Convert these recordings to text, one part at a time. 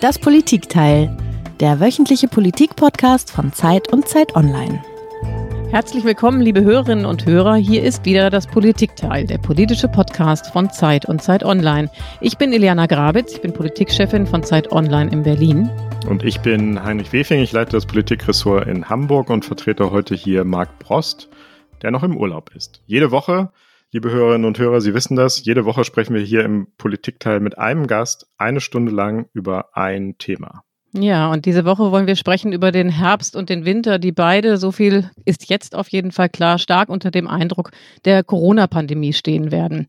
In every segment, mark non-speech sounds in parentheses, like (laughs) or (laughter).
Das Politikteil, der wöchentliche Politik-Podcast von Zeit und Zeit Online. Herzlich willkommen, liebe Hörerinnen und Hörer. Hier ist wieder das Politikteil, der politische Podcast von Zeit und Zeit Online. Ich bin Iliana Grabitz, ich bin Politikchefin von Zeit Online in Berlin. Und ich bin Heinrich Wefing, ich leite das Politikressort in Hamburg und vertrete heute hier Marc Prost, der noch im Urlaub ist. Jede Woche Liebe Hörerinnen und Hörer, Sie wissen das, jede Woche sprechen wir hier im Politikteil mit einem Gast eine Stunde lang über ein Thema. Ja, und diese Woche wollen wir sprechen über den Herbst und den Winter, die beide, so viel ist jetzt auf jeden Fall klar, stark unter dem Eindruck der Corona-Pandemie stehen werden.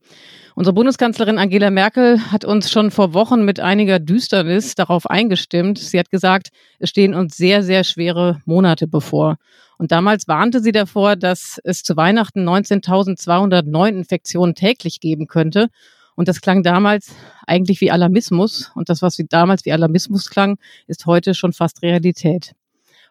Unsere Bundeskanzlerin Angela Merkel hat uns schon vor Wochen mit einiger Düsternis darauf eingestimmt. Sie hat gesagt, es stehen uns sehr, sehr schwere Monate bevor. Und damals warnte sie davor, dass es zu Weihnachten 19.200 Neuinfektionen täglich geben könnte. Und das klang damals eigentlich wie Alarmismus. Und das, was damals wie Alarmismus klang, ist heute schon fast Realität.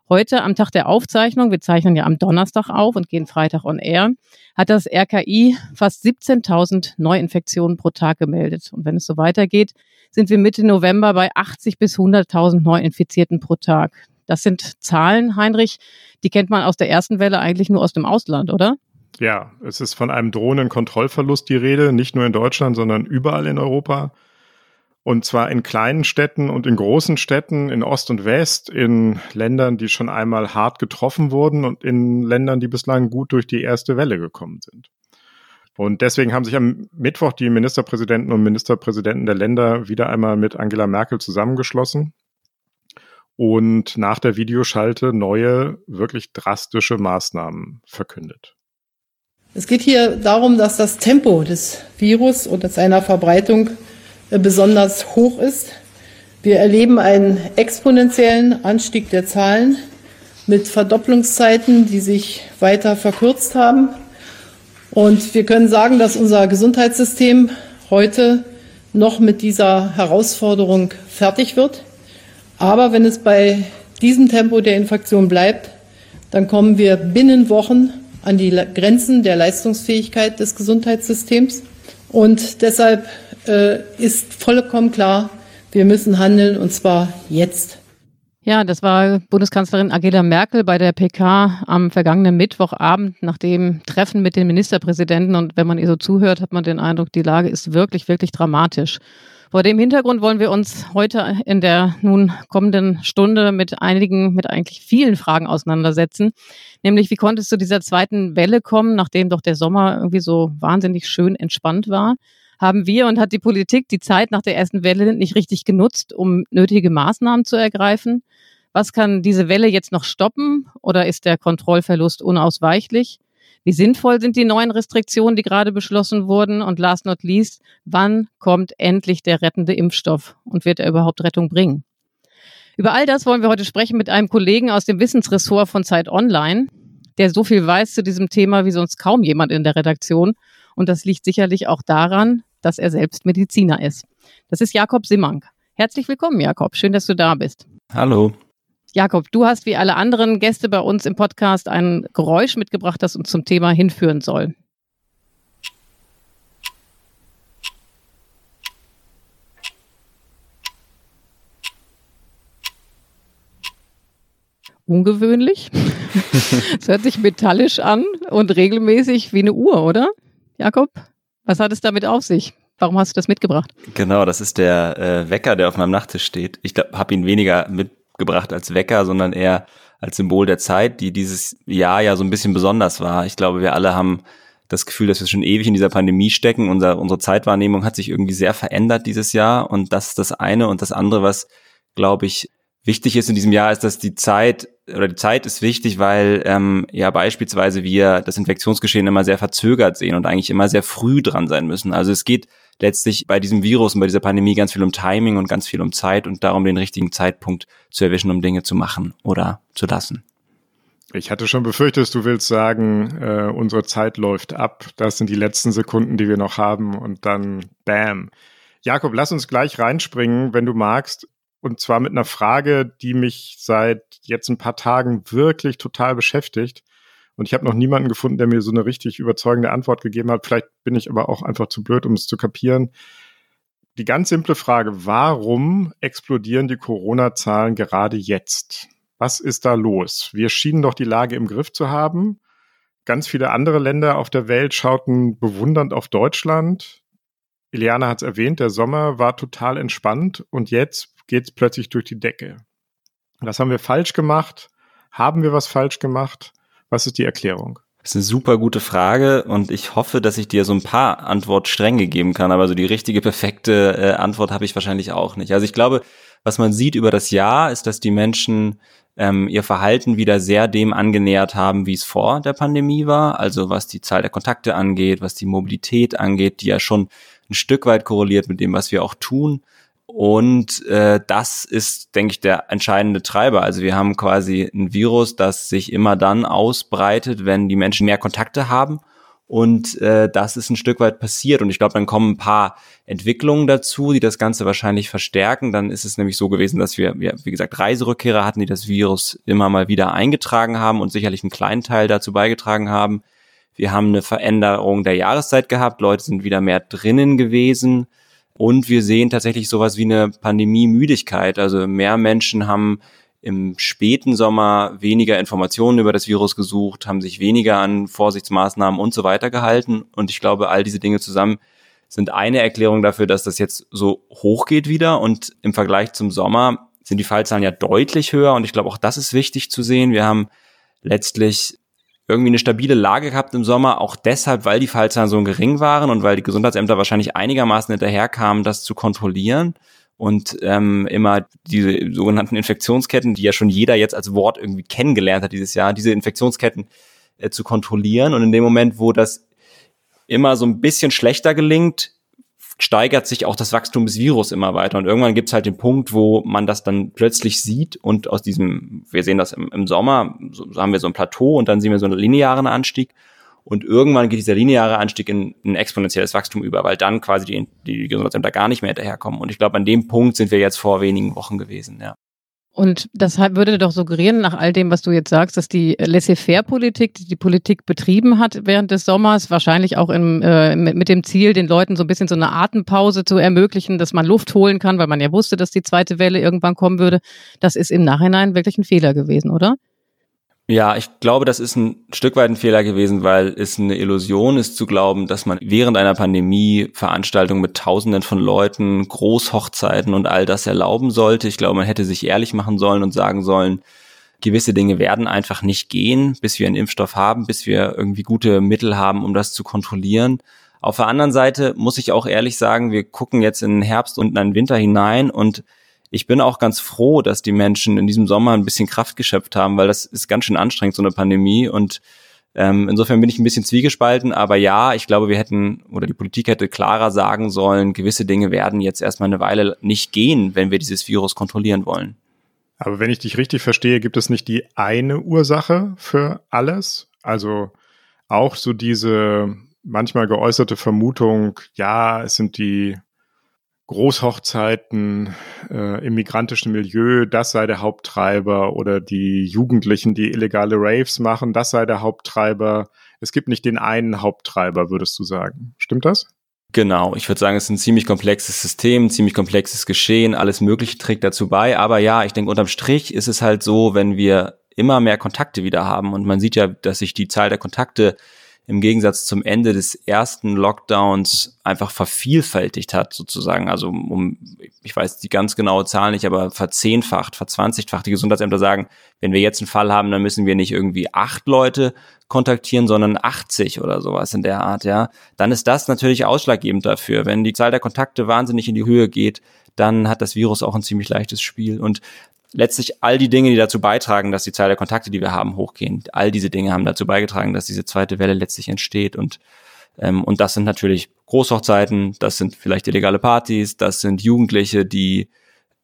Heute am Tag der Aufzeichnung, wir zeichnen ja am Donnerstag auf und gehen Freitag on Air, hat das RKI fast 17.000 Neuinfektionen pro Tag gemeldet. Und wenn es so weitergeht, sind wir Mitte November bei 80 bis 100.000 Neuinfizierten pro Tag. Das sind Zahlen, Heinrich, die kennt man aus der ersten Welle eigentlich nur aus dem Ausland, oder? Ja, es ist von einem drohenden Kontrollverlust die Rede, nicht nur in Deutschland, sondern überall in Europa. Und zwar in kleinen Städten und in großen Städten, in Ost und West, in Ländern, die schon einmal hart getroffen wurden und in Ländern, die bislang gut durch die erste Welle gekommen sind. Und deswegen haben sich am Mittwoch die Ministerpräsidenten und Ministerpräsidenten der Länder wieder einmal mit Angela Merkel zusammengeschlossen und nach der Videoschalte neue, wirklich drastische Maßnahmen verkündet. Es geht hier darum, dass das Tempo des Virus und seiner Verbreitung äh, besonders hoch ist. Wir erleben einen exponentiellen Anstieg der Zahlen mit Verdopplungszeiten, die sich weiter verkürzt haben. Und wir können sagen, dass unser Gesundheitssystem heute noch mit dieser Herausforderung fertig wird. Aber wenn es bei diesem Tempo der Infektion bleibt, dann kommen wir binnen Wochen an die Grenzen der Leistungsfähigkeit des Gesundheitssystems. Und deshalb äh, ist vollkommen klar, wir müssen handeln und zwar jetzt. Ja, das war Bundeskanzlerin Angela Merkel bei der PK am vergangenen Mittwochabend nach dem Treffen mit den Ministerpräsidenten. Und wenn man ihr so zuhört, hat man den Eindruck, die Lage ist wirklich, wirklich dramatisch. Vor dem Hintergrund wollen wir uns heute in der nun kommenden Stunde mit einigen, mit eigentlich vielen Fragen auseinandersetzen. Nämlich, wie konnte es zu dieser zweiten Welle kommen, nachdem doch der Sommer irgendwie so wahnsinnig schön entspannt war? Haben wir und hat die Politik die Zeit nach der ersten Welle nicht richtig genutzt, um nötige Maßnahmen zu ergreifen? Was kann diese Welle jetzt noch stoppen oder ist der Kontrollverlust unausweichlich? Wie sinnvoll sind die neuen Restriktionen, die gerade beschlossen wurden? Und last not least, wann kommt endlich der rettende Impfstoff und wird er überhaupt Rettung bringen? Über all das wollen wir heute sprechen mit einem Kollegen aus dem Wissensressort von Zeit Online, der so viel weiß zu diesem Thema wie sonst kaum jemand in der Redaktion. Und das liegt sicherlich auch daran, dass er selbst Mediziner ist. Das ist Jakob Simmank. Herzlich willkommen, Jakob. Schön, dass du da bist. Hallo. Jakob, du hast wie alle anderen Gäste bei uns im Podcast ein Geräusch mitgebracht, das uns zum Thema hinführen soll. Ungewöhnlich. (laughs) Es hört sich metallisch an und regelmäßig wie eine Uhr, oder? Jakob, was hat es damit auf sich? Warum hast du das mitgebracht? Genau, das ist der äh, Wecker, der auf meinem Nachttisch steht. Ich habe ihn weniger mit gebracht als Wecker, sondern eher als Symbol der Zeit, die dieses Jahr ja so ein bisschen besonders war. Ich glaube, wir alle haben das Gefühl, dass wir schon ewig in dieser Pandemie stecken. Unser, unsere Zeitwahrnehmung hat sich irgendwie sehr verändert dieses Jahr. Und das ist das eine. Und das andere, was, glaube ich, wichtig ist in diesem Jahr, ist, dass die Zeit oder die Zeit ist wichtig, weil ähm, ja beispielsweise wir das Infektionsgeschehen immer sehr verzögert sehen und eigentlich immer sehr früh dran sein müssen. Also es geht letztlich bei diesem Virus und bei dieser Pandemie ganz viel um Timing und ganz viel um Zeit und darum, den richtigen Zeitpunkt zu erwischen, um Dinge zu machen oder zu lassen. Ich hatte schon befürchtet, du willst sagen, äh, unsere Zeit läuft ab. Das sind die letzten Sekunden, die wir noch haben und dann bam. Jakob, lass uns gleich reinspringen, wenn du magst. Und zwar mit einer Frage, die mich seit jetzt ein paar Tagen wirklich total beschäftigt. Und ich habe noch niemanden gefunden, der mir so eine richtig überzeugende Antwort gegeben hat. Vielleicht bin ich aber auch einfach zu blöd, um es zu kapieren. die ganz simple Frage, warum explodieren die Corona-Zahlen gerade jetzt? Was ist da los? Wir schienen doch die Lage im Griff zu haben. Ganz viele andere Länder auf der Welt schauten bewundernd auf Deutschland. Iliana hat es erwähnt, der Sommer war total entspannt und jetzt geht es plötzlich durch die Decke. Was haben wir falsch gemacht? Haben wir was falsch gemacht? Was ist die Erklärung? Das ist eine super gute Frage und ich hoffe, dass ich dir so ein paar Antwortstränge geben kann, aber so die richtige, perfekte äh, Antwort habe ich wahrscheinlich auch nicht. Also ich glaube, was man sieht über das Jahr, ist, dass die Menschen ähm, ihr Verhalten wieder sehr dem angenähert haben, wie es vor der Pandemie war. Also was die Zahl der Kontakte angeht, was die Mobilität angeht, die ja schon ein Stück weit korreliert mit dem, was wir auch tun. Und äh, das ist, denke ich, der entscheidende Treiber. Also wir haben quasi ein Virus, das sich immer dann ausbreitet, wenn die Menschen mehr Kontakte haben. Und äh, das ist ein Stück weit passiert. Und ich glaube, dann kommen ein paar Entwicklungen dazu, die das Ganze wahrscheinlich verstärken. Dann ist es nämlich so gewesen, dass wir, wir, wie gesagt, Reiserückkehrer hatten, die das Virus immer mal wieder eingetragen haben und sicherlich einen kleinen Teil dazu beigetragen haben. Wir haben eine Veränderung der Jahreszeit gehabt. Leute sind wieder mehr drinnen gewesen. Und wir sehen tatsächlich sowas wie eine Pandemie-Müdigkeit. Also mehr Menschen haben im späten Sommer weniger Informationen über das Virus gesucht, haben sich weniger an Vorsichtsmaßnahmen und so weiter gehalten. Und ich glaube, all diese Dinge zusammen sind eine Erklärung dafür, dass das jetzt so hoch geht wieder. Und im Vergleich zum Sommer sind die Fallzahlen ja deutlich höher. Und ich glaube, auch das ist wichtig zu sehen. Wir haben letztlich irgendwie eine stabile Lage gehabt im Sommer, auch deshalb, weil die Fallzahlen so gering waren und weil die Gesundheitsämter wahrscheinlich einigermaßen hinterherkamen, das zu kontrollieren und ähm, immer diese sogenannten Infektionsketten, die ja schon jeder jetzt als Wort irgendwie kennengelernt hat dieses Jahr, diese Infektionsketten äh, zu kontrollieren. Und in dem Moment, wo das immer so ein bisschen schlechter gelingt, steigert sich auch das Wachstum des Virus immer weiter. Und irgendwann gibt es halt den Punkt, wo man das dann plötzlich sieht und aus diesem, wir sehen das im, im Sommer, so, so haben wir so ein Plateau und dann sehen wir so einen linearen Anstieg. Und irgendwann geht dieser lineare Anstieg in ein exponentielles Wachstum über, weil dann quasi die, die Gesundheitsämter gar nicht mehr hinterherkommen. Und ich glaube, an dem Punkt sind wir jetzt vor wenigen Wochen gewesen, ja. Und das würde doch suggerieren, nach all dem, was du jetzt sagst, dass die Laissez-faire-Politik, die die Politik betrieben hat während des Sommers, wahrscheinlich auch im, äh, mit, mit, dem Ziel, den Leuten so ein bisschen so eine Atempause zu ermöglichen, dass man Luft holen kann, weil man ja wusste, dass die zweite Welle irgendwann kommen würde, das ist im Nachhinein wirklich ein Fehler gewesen, oder? Ja, ich glaube, das ist ein Stück weit ein Fehler gewesen, weil es eine Illusion ist zu glauben, dass man während einer Pandemie Veranstaltungen mit Tausenden von Leuten, Großhochzeiten und all das erlauben sollte. Ich glaube, man hätte sich ehrlich machen sollen und sagen sollen, gewisse Dinge werden einfach nicht gehen, bis wir einen Impfstoff haben, bis wir irgendwie gute Mittel haben, um das zu kontrollieren. Auf der anderen Seite muss ich auch ehrlich sagen, wir gucken jetzt in den Herbst und in den Winter hinein und ich bin auch ganz froh, dass die Menschen in diesem Sommer ein bisschen Kraft geschöpft haben, weil das ist ganz schön anstrengend, so eine Pandemie. Und ähm, insofern bin ich ein bisschen zwiegespalten. Aber ja, ich glaube, wir hätten oder die Politik hätte klarer sagen sollen, gewisse Dinge werden jetzt erstmal eine Weile nicht gehen, wenn wir dieses Virus kontrollieren wollen. Aber wenn ich dich richtig verstehe, gibt es nicht die eine Ursache für alles? Also auch so diese manchmal geäußerte Vermutung, ja, es sind die Großhochzeiten äh, im migrantischen Milieu, das sei der Haupttreiber oder die Jugendlichen, die illegale Raves machen, das sei der Haupttreiber. Es gibt nicht den einen Haupttreiber, würdest du sagen. Stimmt das? Genau, ich würde sagen, es ist ein ziemlich komplexes System, ziemlich komplexes Geschehen, alles Mögliche trägt dazu bei. Aber ja, ich denke, unterm Strich ist es halt so, wenn wir immer mehr Kontakte wieder haben und man sieht ja, dass sich die Zahl der Kontakte im Gegensatz zum Ende des ersten Lockdowns einfach vervielfältigt hat, sozusagen. Also um, ich weiß die ganz genaue Zahl nicht, aber verzehnfacht, verzwanzigfacht. Die Gesundheitsämter sagen, wenn wir jetzt einen Fall haben, dann müssen wir nicht irgendwie acht Leute kontaktieren, sondern 80 oder sowas in der Art, ja. Dann ist das natürlich ausschlaggebend dafür. Wenn die Zahl der Kontakte wahnsinnig in die Höhe geht, dann hat das Virus auch ein ziemlich leichtes Spiel. Und letztlich all die Dinge, die dazu beitragen, dass die Zahl der Kontakte, die wir haben, hochgehen, all diese Dinge haben dazu beigetragen, dass diese zweite Welle letztlich entsteht. Und, ähm, und das sind natürlich Großhochzeiten, das sind vielleicht illegale Partys, das sind Jugendliche, die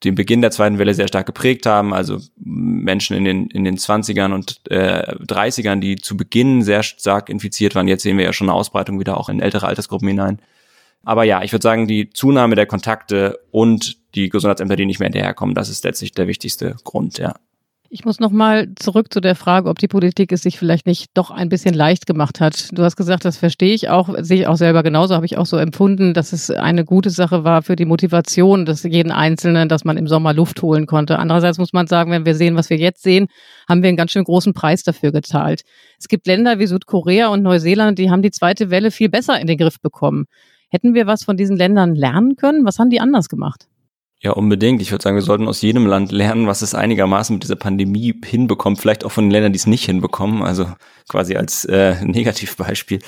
den Beginn der zweiten Welle sehr stark geprägt haben, also Menschen in den, in den 20ern und äh, 30ern, die zu Beginn sehr stark infiziert waren. Jetzt sehen wir ja schon eine Ausbreitung wieder auch in ältere Altersgruppen hinein. Aber ja, ich würde sagen, die Zunahme der Kontakte und die Gesundheitsämter, die nicht mehr hinterherkommen, das ist letztlich der wichtigste Grund, ja. Ich muss noch mal zurück zu der Frage, ob die Politik es sich vielleicht nicht doch ein bisschen leicht gemacht hat. Du hast gesagt, das verstehe ich auch, sehe ich auch selber genauso, habe ich auch so empfunden, dass es eine gute Sache war für die Motivation des jeden Einzelnen, dass man im Sommer Luft holen konnte. Andererseits muss man sagen, wenn wir sehen, was wir jetzt sehen, haben wir einen ganz schön großen Preis dafür gezahlt. Es gibt Länder wie Südkorea und Neuseeland, die haben die zweite Welle viel besser in den Griff bekommen. Hätten wir was von diesen Ländern lernen können? Was haben die anders gemacht? Ja, unbedingt. Ich würde sagen, wir sollten aus jedem Land lernen, was es einigermaßen mit dieser Pandemie hinbekommt. Vielleicht auch von den Ländern, die es nicht hinbekommen. Also quasi als äh, (laughs) Negativbeispiel.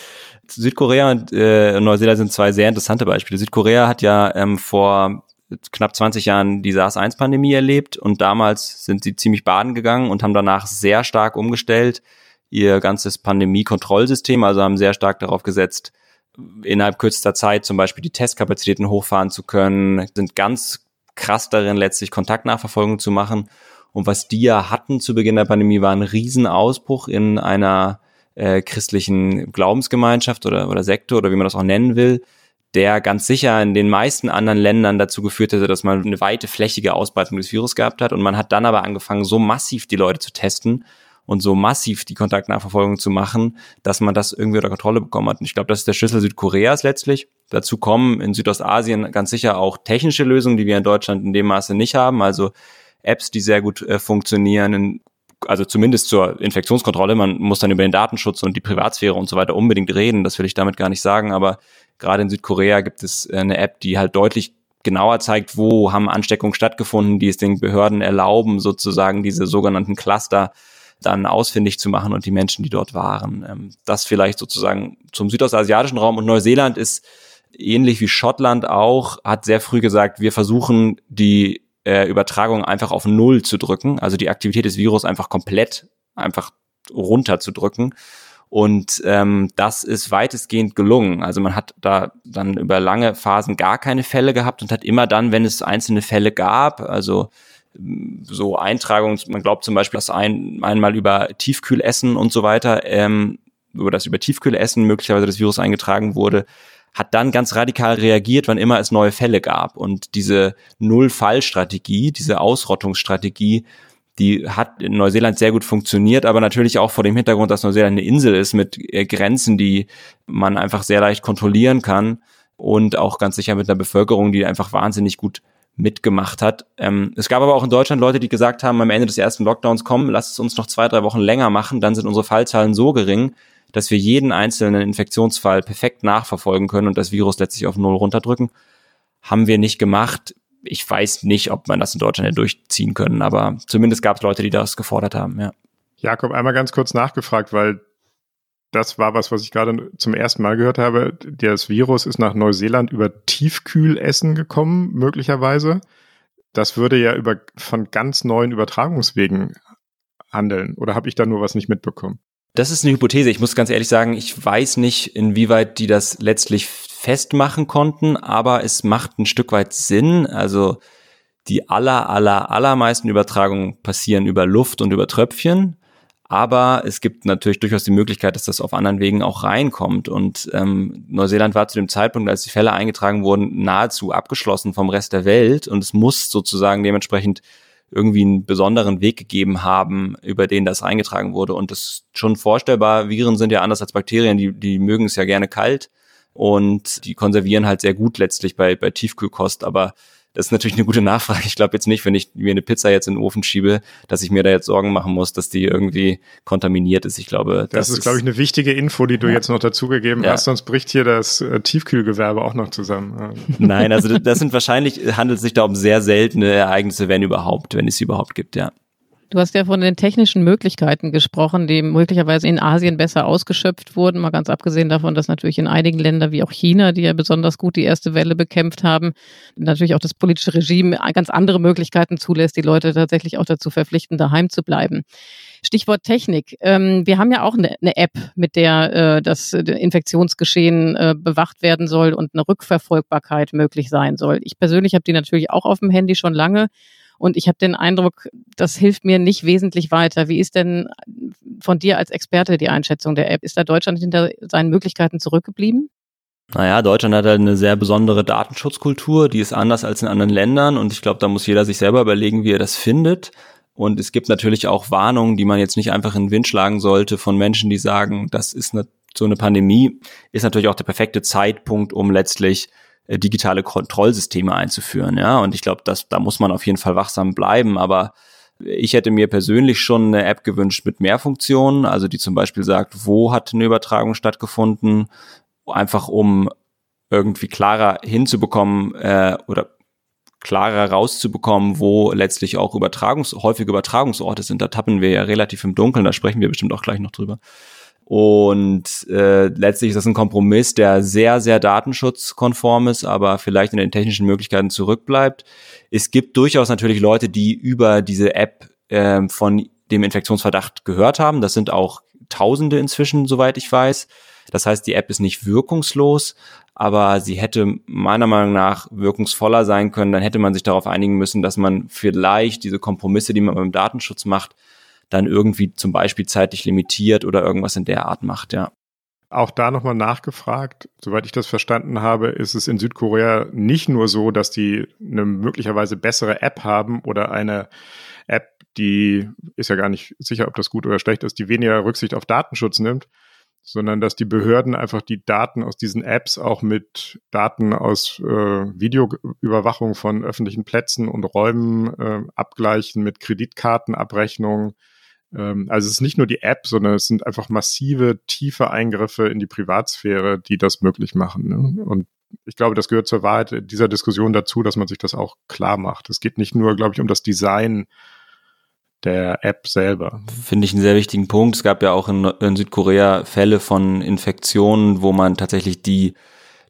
Südkorea und äh, Neuseeland sind zwei sehr interessante Beispiele. Südkorea hat ja ähm, vor knapp 20 Jahren die SARS-1-Pandemie erlebt und damals sind sie ziemlich baden gegangen und haben danach sehr stark umgestellt ihr ganzes Pandemie-Kontrollsystem, also haben sehr stark darauf gesetzt, innerhalb kürzester Zeit zum Beispiel die Testkapazitäten hochfahren zu können, sind ganz krass darin, letztlich Kontaktnachverfolgung zu machen. Und was die ja hatten zu Beginn der Pandemie, war ein Riesenausbruch in einer äh, christlichen Glaubensgemeinschaft oder, oder Sektor oder wie man das auch nennen will, der ganz sicher in den meisten anderen Ländern dazu geführt hätte, dass man eine weite flächige Ausbreitung des Virus gehabt hat. Und man hat dann aber angefangen, so massiv die Leute zu testen, und so massiv die Kontaktnachverfolgung zu machen, dass man das irgendwie unter Kontrolle bekommen hat. Und ich glaube, das ist der Schlüssel Südkoreas letztlich. Dazu kommen in Südostasien ganz sicher auch technische Lösungen, die wir in Deutschland in dem Maße nicht haben. Also Apps, die sehr gut äh, funktionieren, also zumindest zur Infektionskontrolle. Man muss dann über den Datenschutz und die Privatsphäre und so weiter unbedingt reden. Das will ich damit gar nicht sagen. Aber gerade in Südkorea gibt es äh, eine App, die halt deutlich genauer zeigt, wo haben Ansteckungen stattgefunden, die es den Behörden erlauben, sozusagen diese sogenannten Cluster dann ausfindig zu machen und die Menschen, die dort waren. Ähm, das vielleicht sozusagen zum südostasiatischen Raum und Neuseeland ist ähnlich wie Schottland auch, hat sehr früh gesagt, wir versuchen die äh, Übertragung einfach auf Null zu drücken, also die Aktivität des Virus einfach komplett einfach runterzudrücken. Und ähm, das ist weitestgehend gelungen. Also man hat da dann über lange Phasen gar keine Fälle gehabt und hat immer dann, wenn es einzelne Fälle gab, also so Eintragungen, man glaubt zum Beispiel, dass ein, einmal über Tiefkühlessen und so weiter, ähm, über das über Tiefkühlessen möglicherweise das Virus eingetragen wurde, hat dann ganz radikal reagiert, wann immer es neue Fälle gab. Und diese Null-Fall-Strategie, diese Ausrottungsstrategie, die hat in Neuseeland sehr gut funktioniert, aber natürlich auch vor dem Hintergrund, dass Neuseeland eine Insel ist mit äh, Grenzen, die man einfach sehr leicht kontrollieren kann und auch ganz sicher mit einer Bevölkerung, die einfach wahnsinnig gut mitgemacht hat. Ähm, es gab aber auch in Deutschland Leute, die gesagt haben, am Ende des ersten Lockdowns, komm, lass es uns noch zwei, drei Wochen länger machen, dann sind unsere Fallzahlen so gering, dass wir jeden einzelnen Infektionsfall perfekt nachverfolgen können und das Virus letztlich auf Null runterdrücken. Haben wir nicht gemacht. Ich weiß nicht, ob man das in Deutschland hätte durchziehen können, aber zumindest gab es Leute, die das gefordert haben, ja. Jakob, einmal ganz kurz nachgefragt, weil das war was, was ich gerade zum ersten Mal gehört habe. Das Virus ist nach Neuseeland über Tiefkühlessen gekommen, möglicherweise. Das würde ja über, von ganz neuen Übertragungswegen handeln. Oder habe ich da nur was nicht mitbekommen? Das ist eine Hypothese. Ich muss ganz ehrlich sagen, ich weiß nicht, inwieweit die das letztlich festmachen konnten, aber es macht ein Stück weit Sinn. Also die aller, aller, allermeisten Übertragungen passieren über Luft und über Tröpfchen. Aber es gibt natürlich durchaus die Möglichkeit, dass das auf anderen Wegen auch reinkommt. Und ähm, Neuseeland war zu dem Zeitpunkt, als die Fälle eingetragen wurden, nahezu abgeschlossen vom Rest der Welt. Und es muss sozusagen dementsprechend irgendwie einen besonderen Weg gegeben haben, über den das eingetragen wurde. Und das ist schon vorstellbar. Viren sind ja anders als Bakterien, die, die mögen es ja gerne kalt und die konservieren halt sehr gut letztlich bei, bei Tiefkühlkost. Aber das ist natürlich eine gute Nachfrage. Ich glaube jetzt nicht, wenn ich mir eine Pizza jetzt in den Ofen schiebe, dass ich mir da jetzt Sorgen machen muss, dass die irgendwie kontaminiert ist. Ich glaube, das, das ist, glaube ich, eine wichtige Info, die du ja. jetzt noch dazugegeben ja. hast. Sonst bricht hier das äh, Tiefkühlgewerbe auch noch zusammen. (laughs) Nein, also das sind wahrscheinlich, handelt es sich da um sehr seltene Ereignisse, wenn überhaupt, wenn es sie überhaupt gibt, ja. Du hast ja von den technischen Möglichkeiten gesprochen, die möglicherweise in Asien besser ausgeschöpft wurden, mal ganz abgesehen davon, dass natürlich in einigen Ländern wie auch China, die ja besonders gut die erste Welle bekämpft haben, natürlich auch das politische Regime ganz andere Möglichkeiten zulässt, die Leute tatsächlich auch dazu verpflichten, daheim zu bleiben. Stichwort Technik. Ähm, wir haben ja auch eine, App, mit der äh, das Infektionsgeschehen äh, bewacht werden soll und eine Rückverfolgbarkeit möglich sein soll. Ich persönlich habe die natürlich auch auf dem Handy schon lange und ich habe den Eindruck, das hilft mir nicht wesentlich weiter. Wie ist denn von dir als Experte die Einschätzung der App? Ist da Deutschland hinter seinen Möglichkeiten zurückgeblieben? Naja, Deutschland hat halt eine sehr besondere Datenschutzkultur, die ist anders als in anderen Ländern und ich glaube, da muss jeder sich selber überlegen, wie er das findet. Und es gibt natürlich auch Warnungen, die man jetzt nicht einfach in den Wind schlagen sollte von Menschen, die sagen, das ist eine, so eine Pandemie, ist natürlich auch der perfekte Zeitpunkt, um letztlich digitale Kontrollsysteme einzuführen. Ja, und ich glaube, dass da muss man auf jeden Fall wachsam bleiben. Aber ich hätte mir persönlich schon eine App gewünscht mit mehr Funktionen, also die zum Beispiel sagt, wo hat eine Übertragung stattgefunden, einfach um irgendwie klarer hinzubekommen äh, oder klarer rauszubekommen, wo letztlich auch Übertragungs häufige Übertragungsorte sind. Da tappen wir ja relativ im Dunkeln, da sprechen wir bestimmt auch gleich noch drüber. Und äh, letztlich ist das ein Kompromiss, der sehr, sehr datenschutzkonform ist, aber vielleicht in den technischen Möglichkeiten zurückbleibt. Es gibt durchaus natürlich Leute, die über diese App äh, von dem Infektionsverdacht gehört haben. Das sind auch Tausende inzwischen, soweit ich weiß. Das heißt, die App ist nicht wirkungslos, aber sie hätte meiner Meinung nach wirkungsvoller sein können. Dann hätte man sich darauf einigen müssen, dass man vielleicht diese Kompromisse, die man beim Datenschutz macht, dann irgendwie zum Beispiel zeitlich limitiert oder irgendwas in der Art macht, ja. Auch da nochmal nachgefragt, soweit ich das verstanden habe, ist es in Südkorea nicht nur so, dass die eine möglicherweise bessere App haben oder eine App, die ist ja gar nicht sicher, ob das gut oder schlecht ist, die weniger Rücksicht auf Datenschutz nimmt, sondern dass die Behörden einfach die Daten aus diesen Apps auch mit Daten aus äh, Videoüberwachung von öffentlichen Plätzen und Räumen äh, abgleichen, mit Kreditkartenabrechnungen. Ähm, also es ist nicht nur die App, sondern es sind einfach massive, tiefe Eingriffe in die Privatsphäre, die das möglich machen. Ne? Und ich glaube, das gehört zur Wahrheit dieser Diskussion dazu, dass man sich das auch klar macht. Es geht nicht nur, glaube ich, um das Design der App selber. Finde ich einen sehr wichtigen Punkt. Es gab ja auch in, in, Südkorea Fälle von Infektionen, wo man tatsächlich die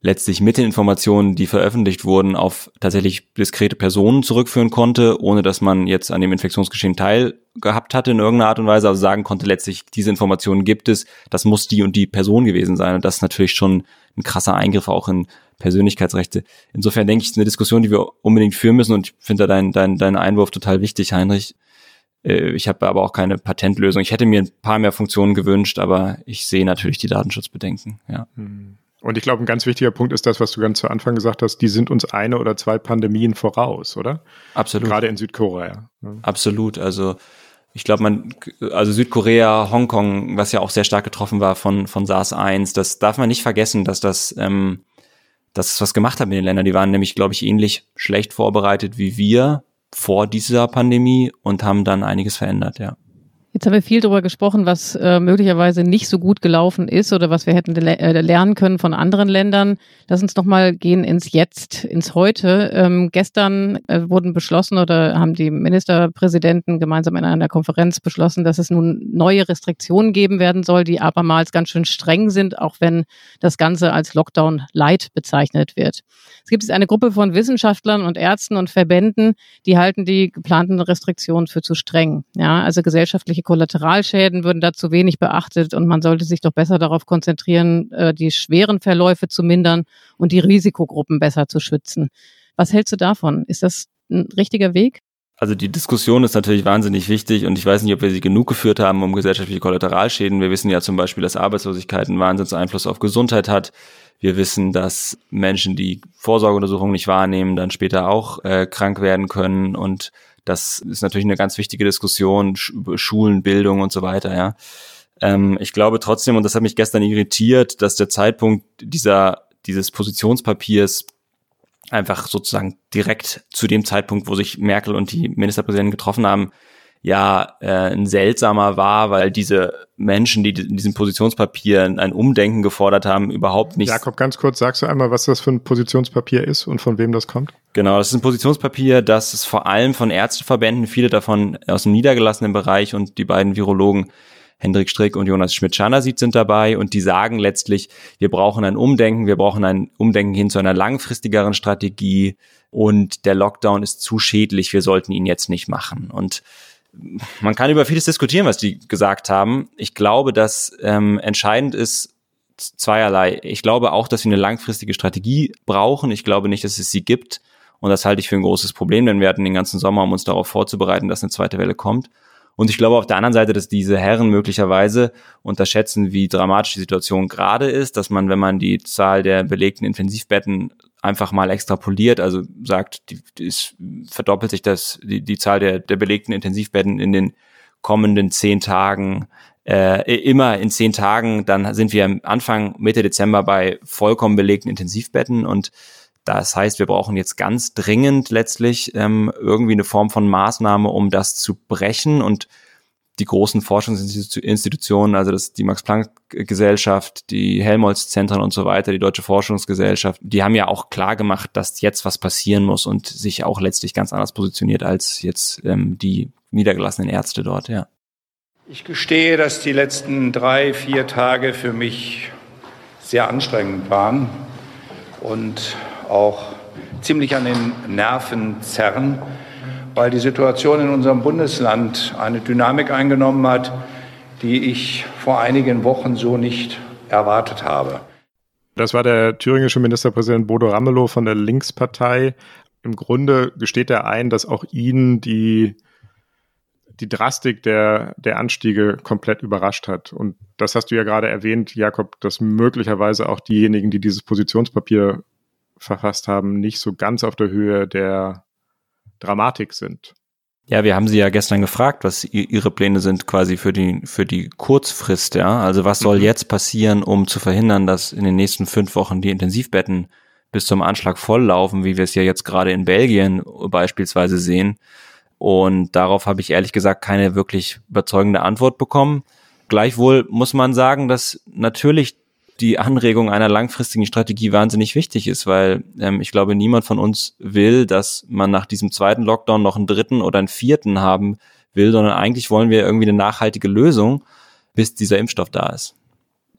letztlich mit den Informationen, die veröffentlicht wurden, auf tatsächlich diskrete Personen zurückführen konnte, ohne dass man jetzt an dem Infektionsgeschehen teilgehabt hatte in irgendeiner Art und Weise, also sagen konnte letztlich, diese Informationen gibt es, das muss die und die Person gewesen sein. Und das ist natürlich schon ein krasser Eingriff auch in Persönlichkeitsrechte. Insofern denke ich, ist eine Diskussion, die wir unbedingt führen müssen und ich finde da deinen dein, dein Einwurf total wichtig, Heinrich. Äh, ich habe aber auch keine Patentlösung. Ich hätte mir ein paar mehr Funktionen gewünscht, aber ich sehe natürlich die Datenschutzbedenken. Ja. Hm. Und ich glaube, ein ganz wichtiger Punkt ist das, was du ganz zu Anfang gesagt hast, die sind uns eine oder zwei Pandemien voraus, oder? Absolut. Gerade in Südkorea. Absolut. Also ich glaube, man, also Südkorea, Hongkong, was ja auch sehr stark getroffen war von, von SARS-1, das darf man nicht vergessen, dass das, ähm, dass es was gemacht hat mit den Ländern. Die waren nämlich, glaube ich, ähnlich schlecht vorbereitet wie wir vor dieser Pandemie und haben dann einiges verändert, ja. Jetzt haben wir viel darüber gesprochen, was äh, möglicherweise nicht so gut gelaufen ist oder was wir hätten le äh, lernen können von anderen Ländern. Lass uns nochmal gehen ins Jetzt, ins Heute. Ähm, gestern äh, wurden beschlossen oder haben die Ministerpräsidenten gemeinsam in einer Konferenz beschlossen, dass es nun neue Restriktionen geben werden soll, die abermals ganz schön streng sind, auch wenn das Ganze als Lockdown Light bezeichnet wird. Es gibt jetzt eine Gruppe von Wissenschaftlern und Ärzten und Verbänden, die halten die geplanten Restriktionen für zu streng. Ja, also gesellschaftliche Kollateralschäden würden da zu wenig beachtet und man sollte sich doch besser darauf konzentrieren, äh, die schweren Verläufe zu mindern und die Risikogruppen besser zu schützen. Was hältst du davon? Ist das ein richtiger Weg? Also die Diskussion ist natürlich wahnsinnig wichtig und ich weiß nicht, ob wir sie genug geführt haben um gesellschaftliche Kollateralschäden. Wir wissen ja zum Beispiel, dass Arbeitslosigkeit einen Wahnsinnseinfluss auf Gesundheit hat. Wir wissen, dass Menschen, die Vorsorgeuntersuchungen nicht wahrnehmen, dann später auch äh, krank werden können und das ist natürlich eine ganz wichtige Diskussion, Schulen, Bildung und so weiter, ja. Ähm, ich glaube trotzdem, und das hat mich gestern irritiert, dass der Zeitpunkt dieser, dieses Positionspapiers einfach sozusagen direkt zu dem Zeitpunkt, wo sich Merkel und die Ministerpräsidenten getroffen haben, ja äh, ein seltsamer war, weil diese Menschen, die in diesem Positionspapier ein Umdenken gefordert haben, überhaupt nicht. Jakob, ganz kurz, sagst du einmal, was das für ein Positionspapier ist und von wem das kommt? Genau, das ist ein Positionspapier, das ist vor allem von Ärzteverbänden, viele davon aus dem niedergelassenen Bereich und die beiden Virologen Hendrik Strick und Jonas Schmidt-Schannersied sind dabei und die sagen letztlich, wir brauchen ein Umdenken, wir brauchen ein Umdenken hin zu einer langfristigeren Strategie und der Lockdown ist zu schädlich, wir sollten ihn jetzt nicht machen. Und man kann über vieles diskutieren, was die gesagt haben. Ich glaube, dass ähm, entscheidend ist zweierlei. Ich glaube auch, dass wir eine langfristige Strategie brauchen. Ich glaube nicht, dass es sie gibt. Und das halte ich für ein großes Problem, denn wir hatten den ganzen Sommer, um uns darauf vorzubereiten, dass eine zweite Welle kommt. Und ich glaube auf der anderen Seite, dass diese Herren möglicherweise unterschätzen, wie dramatisch die Situation gerade ist, dass man, wenn man die Zahl der belegten Intensivbetten einfach mal extrapoliert, also sagt, die, die ist, verdoppelt sich das, die, die Zahl der, der belegten Intensivbetten in den kommenden zehn Tagen äh, immer in zehn Tagen, dann sind wir Anfang, Mitte Dezember bei vollkommen belegten Intensivbetten und das heißt, wir brauchen jetzt ganz dringend letztlich ähm, irgendwie eine Form von Maßnahme, um das zu brechen und die großen Forschungsinstitutionen, also das, die Max-Planck-Gesellschaft, die Helmholtz-Zentren und so weiter, die Deutsche Forschungsgesellschaft, die haben ja auch klar gemacht, dass jetzt was passieren muss und sich auch letztlich ganz anders positioniert als jetzt ähm, die niedergelassenen Ärzte dort, ja. Ich gestehe, dass die letzten drei, vier Tage für mich sehr anstrengend waren und auch ziemlich an den Nerven zerren, weil die Situation in unserem Bundesland eine Dynamik eingenommen hat, die ich vor einigen Wochen so nicht erwartet habe. Das war der thüringische Ministerpräsident Bodo Ramelow von der Linkspartei. Im Grunde gesteht er ein, dass auch ihn die die Drastik der, der Anstiege komplett überrascht hat. Und das hast du ja gerade erwähnt, Jakob, dass möglicherweise auch diejenigen, die dieses Positionspapier verfasst haben, nicht so ganz auf der Höhe der Dramatik sind. Ja, wir haben sie ja gestern gefragt, was ihre Pläne sind quasi für die, für die Kurzfrist, ja. Also was soll mhm. jetzt passieren, um zu verhindern, dass in den nächsten fünf Wochen die Intensivbetten bis zum Anschlag volllaufen, wie wir es ja jetzt gerade in Belgien beispielsweise sehen. Und darauf habe ich ehrlich gesagt keine wirklich überzeugende Antwort bekommen. Gleichwohl muss man sagen, dass natürlich die Anregung einer langfristigen Strategie wahnsinnig wichtig ist, weil ähm, ich glaube, niemand von uns will, dass man nach diesem zweiten Lockdown noch einen dritten oder einen vierten haben will, sondern eigentlich wollen wir irgendwie eine nachhaltige Lösung, bis dieser Impfstoff da ist.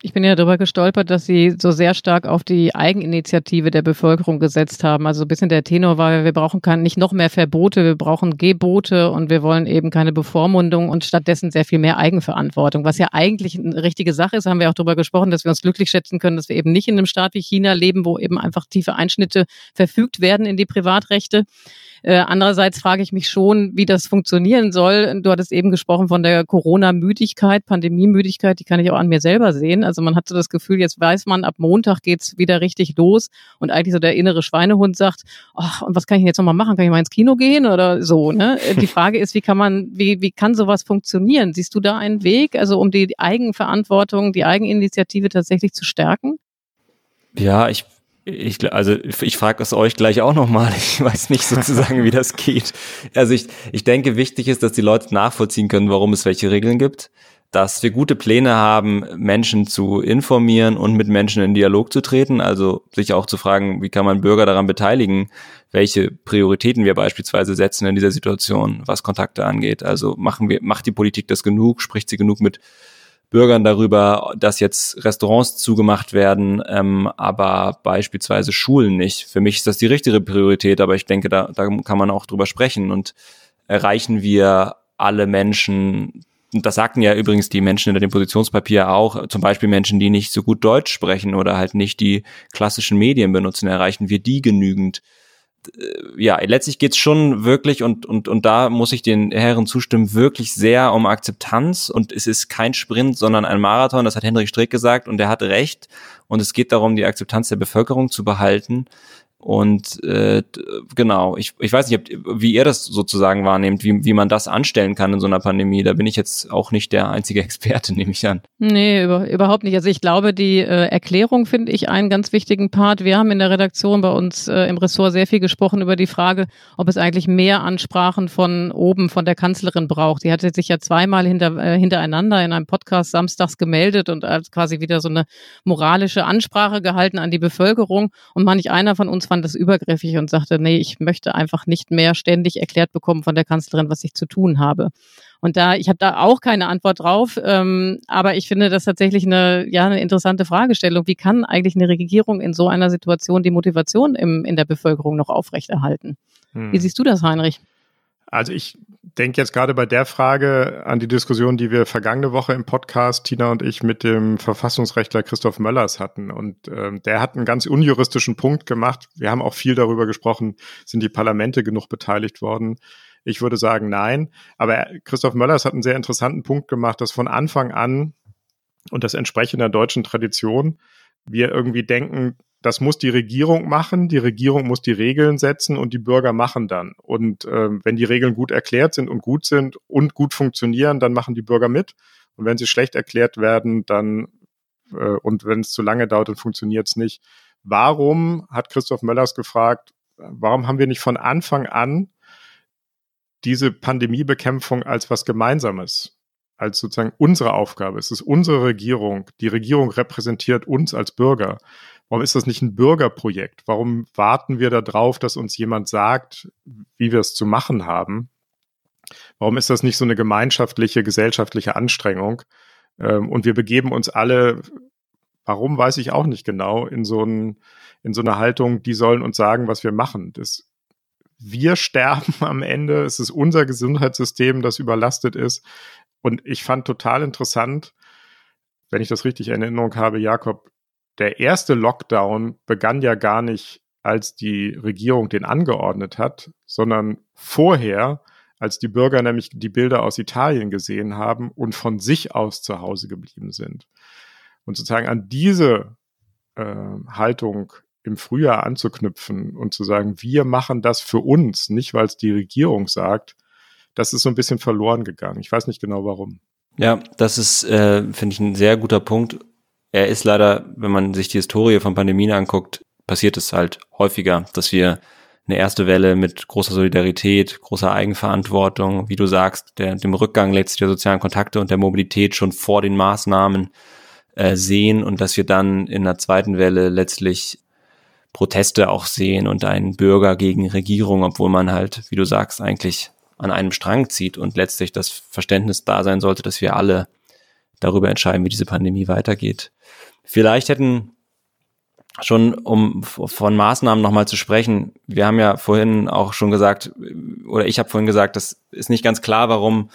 Ich bin ja darüber gestolpert, dass Sie so sehr stark auf die Eigeninitiative der Bevölkerung gesetzt haben. Also ein bisschen der Tenor war, wir brauchen kein, nicht noch mehr Verbote, wir brauchen Gebote und wir wollen eben keine Bevormundung und stattdessen sehr viel mehr Eigenverantwortung. Was ja eigentlich eine richtige Sache ist, haben wir auch darüber gesprochen, dass wir uns glücklich schätzen können, dass wir eben nicht in einem Staat wie China leben, wo eben einfach tiefe Einschnitte verfügt werden in die Privatrechte. Äh, andererseits frage ich mich schon, wie das funktionieren soll. Du hattest eben gesprochen von der Corona-Müdigkeit, Pandemie-Müdigkeit, die kann ich auch an mir selber sehen. Also man hatte das Gefühl, jetzt weiß man, ab Montag geht's wieder richtig los und eigentlich so der innere Schweinehund sagt, ach, und was kann ich jetzt nochmal machen? Kann ich mal ins Kino gehen oder so? Ne? Äh, die Frage ist, wie kann man, wie, wie kann sowas funktionieren? Siehst du da einen Weg, also um die Eigenverantwortung, die Eigeninitiative tatsächlich zu stärken? Ja, ich ich, also ich frage es euch gleich auch nochmal. Ich weiß nicht sozusagen, wie das geht. Also ich, ich denke, wichtig ist, dass die Leute nachvollziehen können, warum es welche Regeln gibt, dass wir gute Pläne haben, Menschen zu informieren und mit Menschen in Dialog zu treten. Also sich auch zu fragen, wie kann man Bürger daran beteiligen, welche Prioritäten wir beispielsweise setzen in dieser Situation, was Kontakte angeht. Also machen wir, macht die Politik das genug, spricht sie genug mit Bürgern darüber, dass jetzt Restaurants zugemacht werden, ähm, aber beispielsweise Schulen nicht. Für mich ist das die richtige Priorität, aber ich denke, da, da kann man auch drüber sprechen und erreichen wir alle Menschen, und das sagten ja übrigens die Menschen hinter dem Positionspapier auch, zum Beispiel Menschen, die nicht so gut Deutsch sprechen oder halt nicht die klassischen Medien benutzen, erreichen wir die genügend ja, letztlich geht's schon wirklich, und, und, und da muss ich den Herren zustimmen, wirklich sehr um Akzeptanz. Und es ist kein Sprint, sondern ein Marathon, das hat Hendrik Strick gesagt, und er hat recht. Und es geht darum, die Akzeptanz der Bevölkerung zu behalten. Und äh, genau, ich, ich weiß nicht, wie ihr das sozusagen wahrnehmt, wie, wie man das anstellen kann in so einer Pandemie. Da bin ich jetzt auch nicht der einzige (laughs) Experte, nehme ich an. Nee, über, überhaupt nicht. Also ich glaube, die äh, Erklärung finde ich einen ganz wichtigen Part. Wir haben in der Redaktion bei uns äh, im Ressort sehr viel gesprochen über die Frage, ob es eigentlich mehr Ansprachen von oben, von der Kanzlerin braucht. Die hatte sich ja zweimal hinter, äh, hintereinander in einem Podcast samstags gemeldet und als quasi wieder so eine moralische Ansprache gehalten an die Bevölkerung. Und manch einer von uns fand das übergriffig und sagte, nee, ich möchte einfach nicht mehr ständig erklärt bekommen von der Kanzlerin, was ich zu tun habe. Und da, ich habe da auch keine Antwort drauf, ähm, aber ich finde das tatsächlich eine, ja, eine interessante Fragestellung. Wie kann eigentlich eine Regierung in so einer Situation die Motivation im, in der Bevölkerung noch aufrechterhalten? Hm. Wie siehst du das, Heinrich? Also ich denke jetzt gerade bei der Frage an die Diskussion, die wir vergangene Woche im Podcast, Tina und ich, mit dem Verfassungsrechtler Christoph Möllers hatten. Und ähm, der hat einen ganz unjuristischen Punkt gemacht. Wir haben auch viel darüber gesprochen, sind die Parlamente genug beteiligt worden. Ich würde sagen, nein. Aber Christoph Möllers hat einen sehr interessanten Punkt gemacht, dass von Anfang an, und das entspricht in der deutschen Tradition, wir irgendwie denken, das muss die Regierung machen, die Regierung muss die Regeln setzen und die Bürger machen dann. Und äh, wenn die Regeln gut erklärt sind und gut sind und gut funktionieren, dann machen die Bürger mit. Und wenn sie schlecht erklärt werden, dann äh, und wenn es zu lange dauert, dann funktioniert es nicht. Warum, hat Christoph Möllers gefragt, warum haben wir nicht von Anfang an diese Pandemiebekämpfung als was Gemeinsames, als sozusagen unsere Aufgabe. Es ist unsere Regierung. Die Regierung repräsentiert uns als Bürger. Warum ist das nicht ein Bürgerprojekt? Warum warten wir darauf, dass uns jemand sagt, wie wir es zu machen haben? Warum ist das nicht so eine gemeinschaftliche, gesellschaftliche Anstrengung? Ähm, und wir begeben uns alle, warum weiß ich auch nicht genau, in so, ein, in so eine Haltung, die sollen uns sagen, was wir machen. Das wir sterben (laughs) am Ende. Es ist unser Gesundheitssystem, das überlastet ist. Und ich fand total interessant, wenn ich das richtig in Erinnerung habe, Jakob, der erste Lockdown begann ja gar nicht, als die Regierung den angeordnet hat, sondern vorher, als die Bürger nämlich die Bilder aus Italien gesehen haben und von sich aus zu Hause geblieben sind. Und sozusagen an diese äh, Haltung im Frühjahr anzuknüpfen und zu sagen, wir machen das für uns, nicht weil es die Regierung sagt, das ist so ein bisschen verloren gegangen. Ich weiß nicht genau warum. Ja, das ist, äh, finde ich, ein sehr guter Punkt. Er ist leider, wenn man sich die Historie von Pandemien anguckt, passiert es halt häufiger, dass wir eine erste Welle mit großer Solidarität, großer Eigenverantwortung, wie du sagst, der, dem Rückgang letztlich der sozialen Kontakte und der Mobilität schon vor den Maßnahmen äh, sehen und dass wir dann in der zweiten Welle letztlich Proteste auch sehen und einen Bürger gegen Regierung, obwohl man halt, wie du sagst, eigentlich an einem Strang zieht und letztlich das Verständnis da sein sollte, dass wir alle darüber entscheiden, wie diese Pandemie weitergeht. Vielleicht hätten schon, um von Maßnahmen nochmal zu sprechen, wir haben ja vorhin auch schon gesagt, oder ich habe vorhin gesagt, das ist nicht ganz klar, warum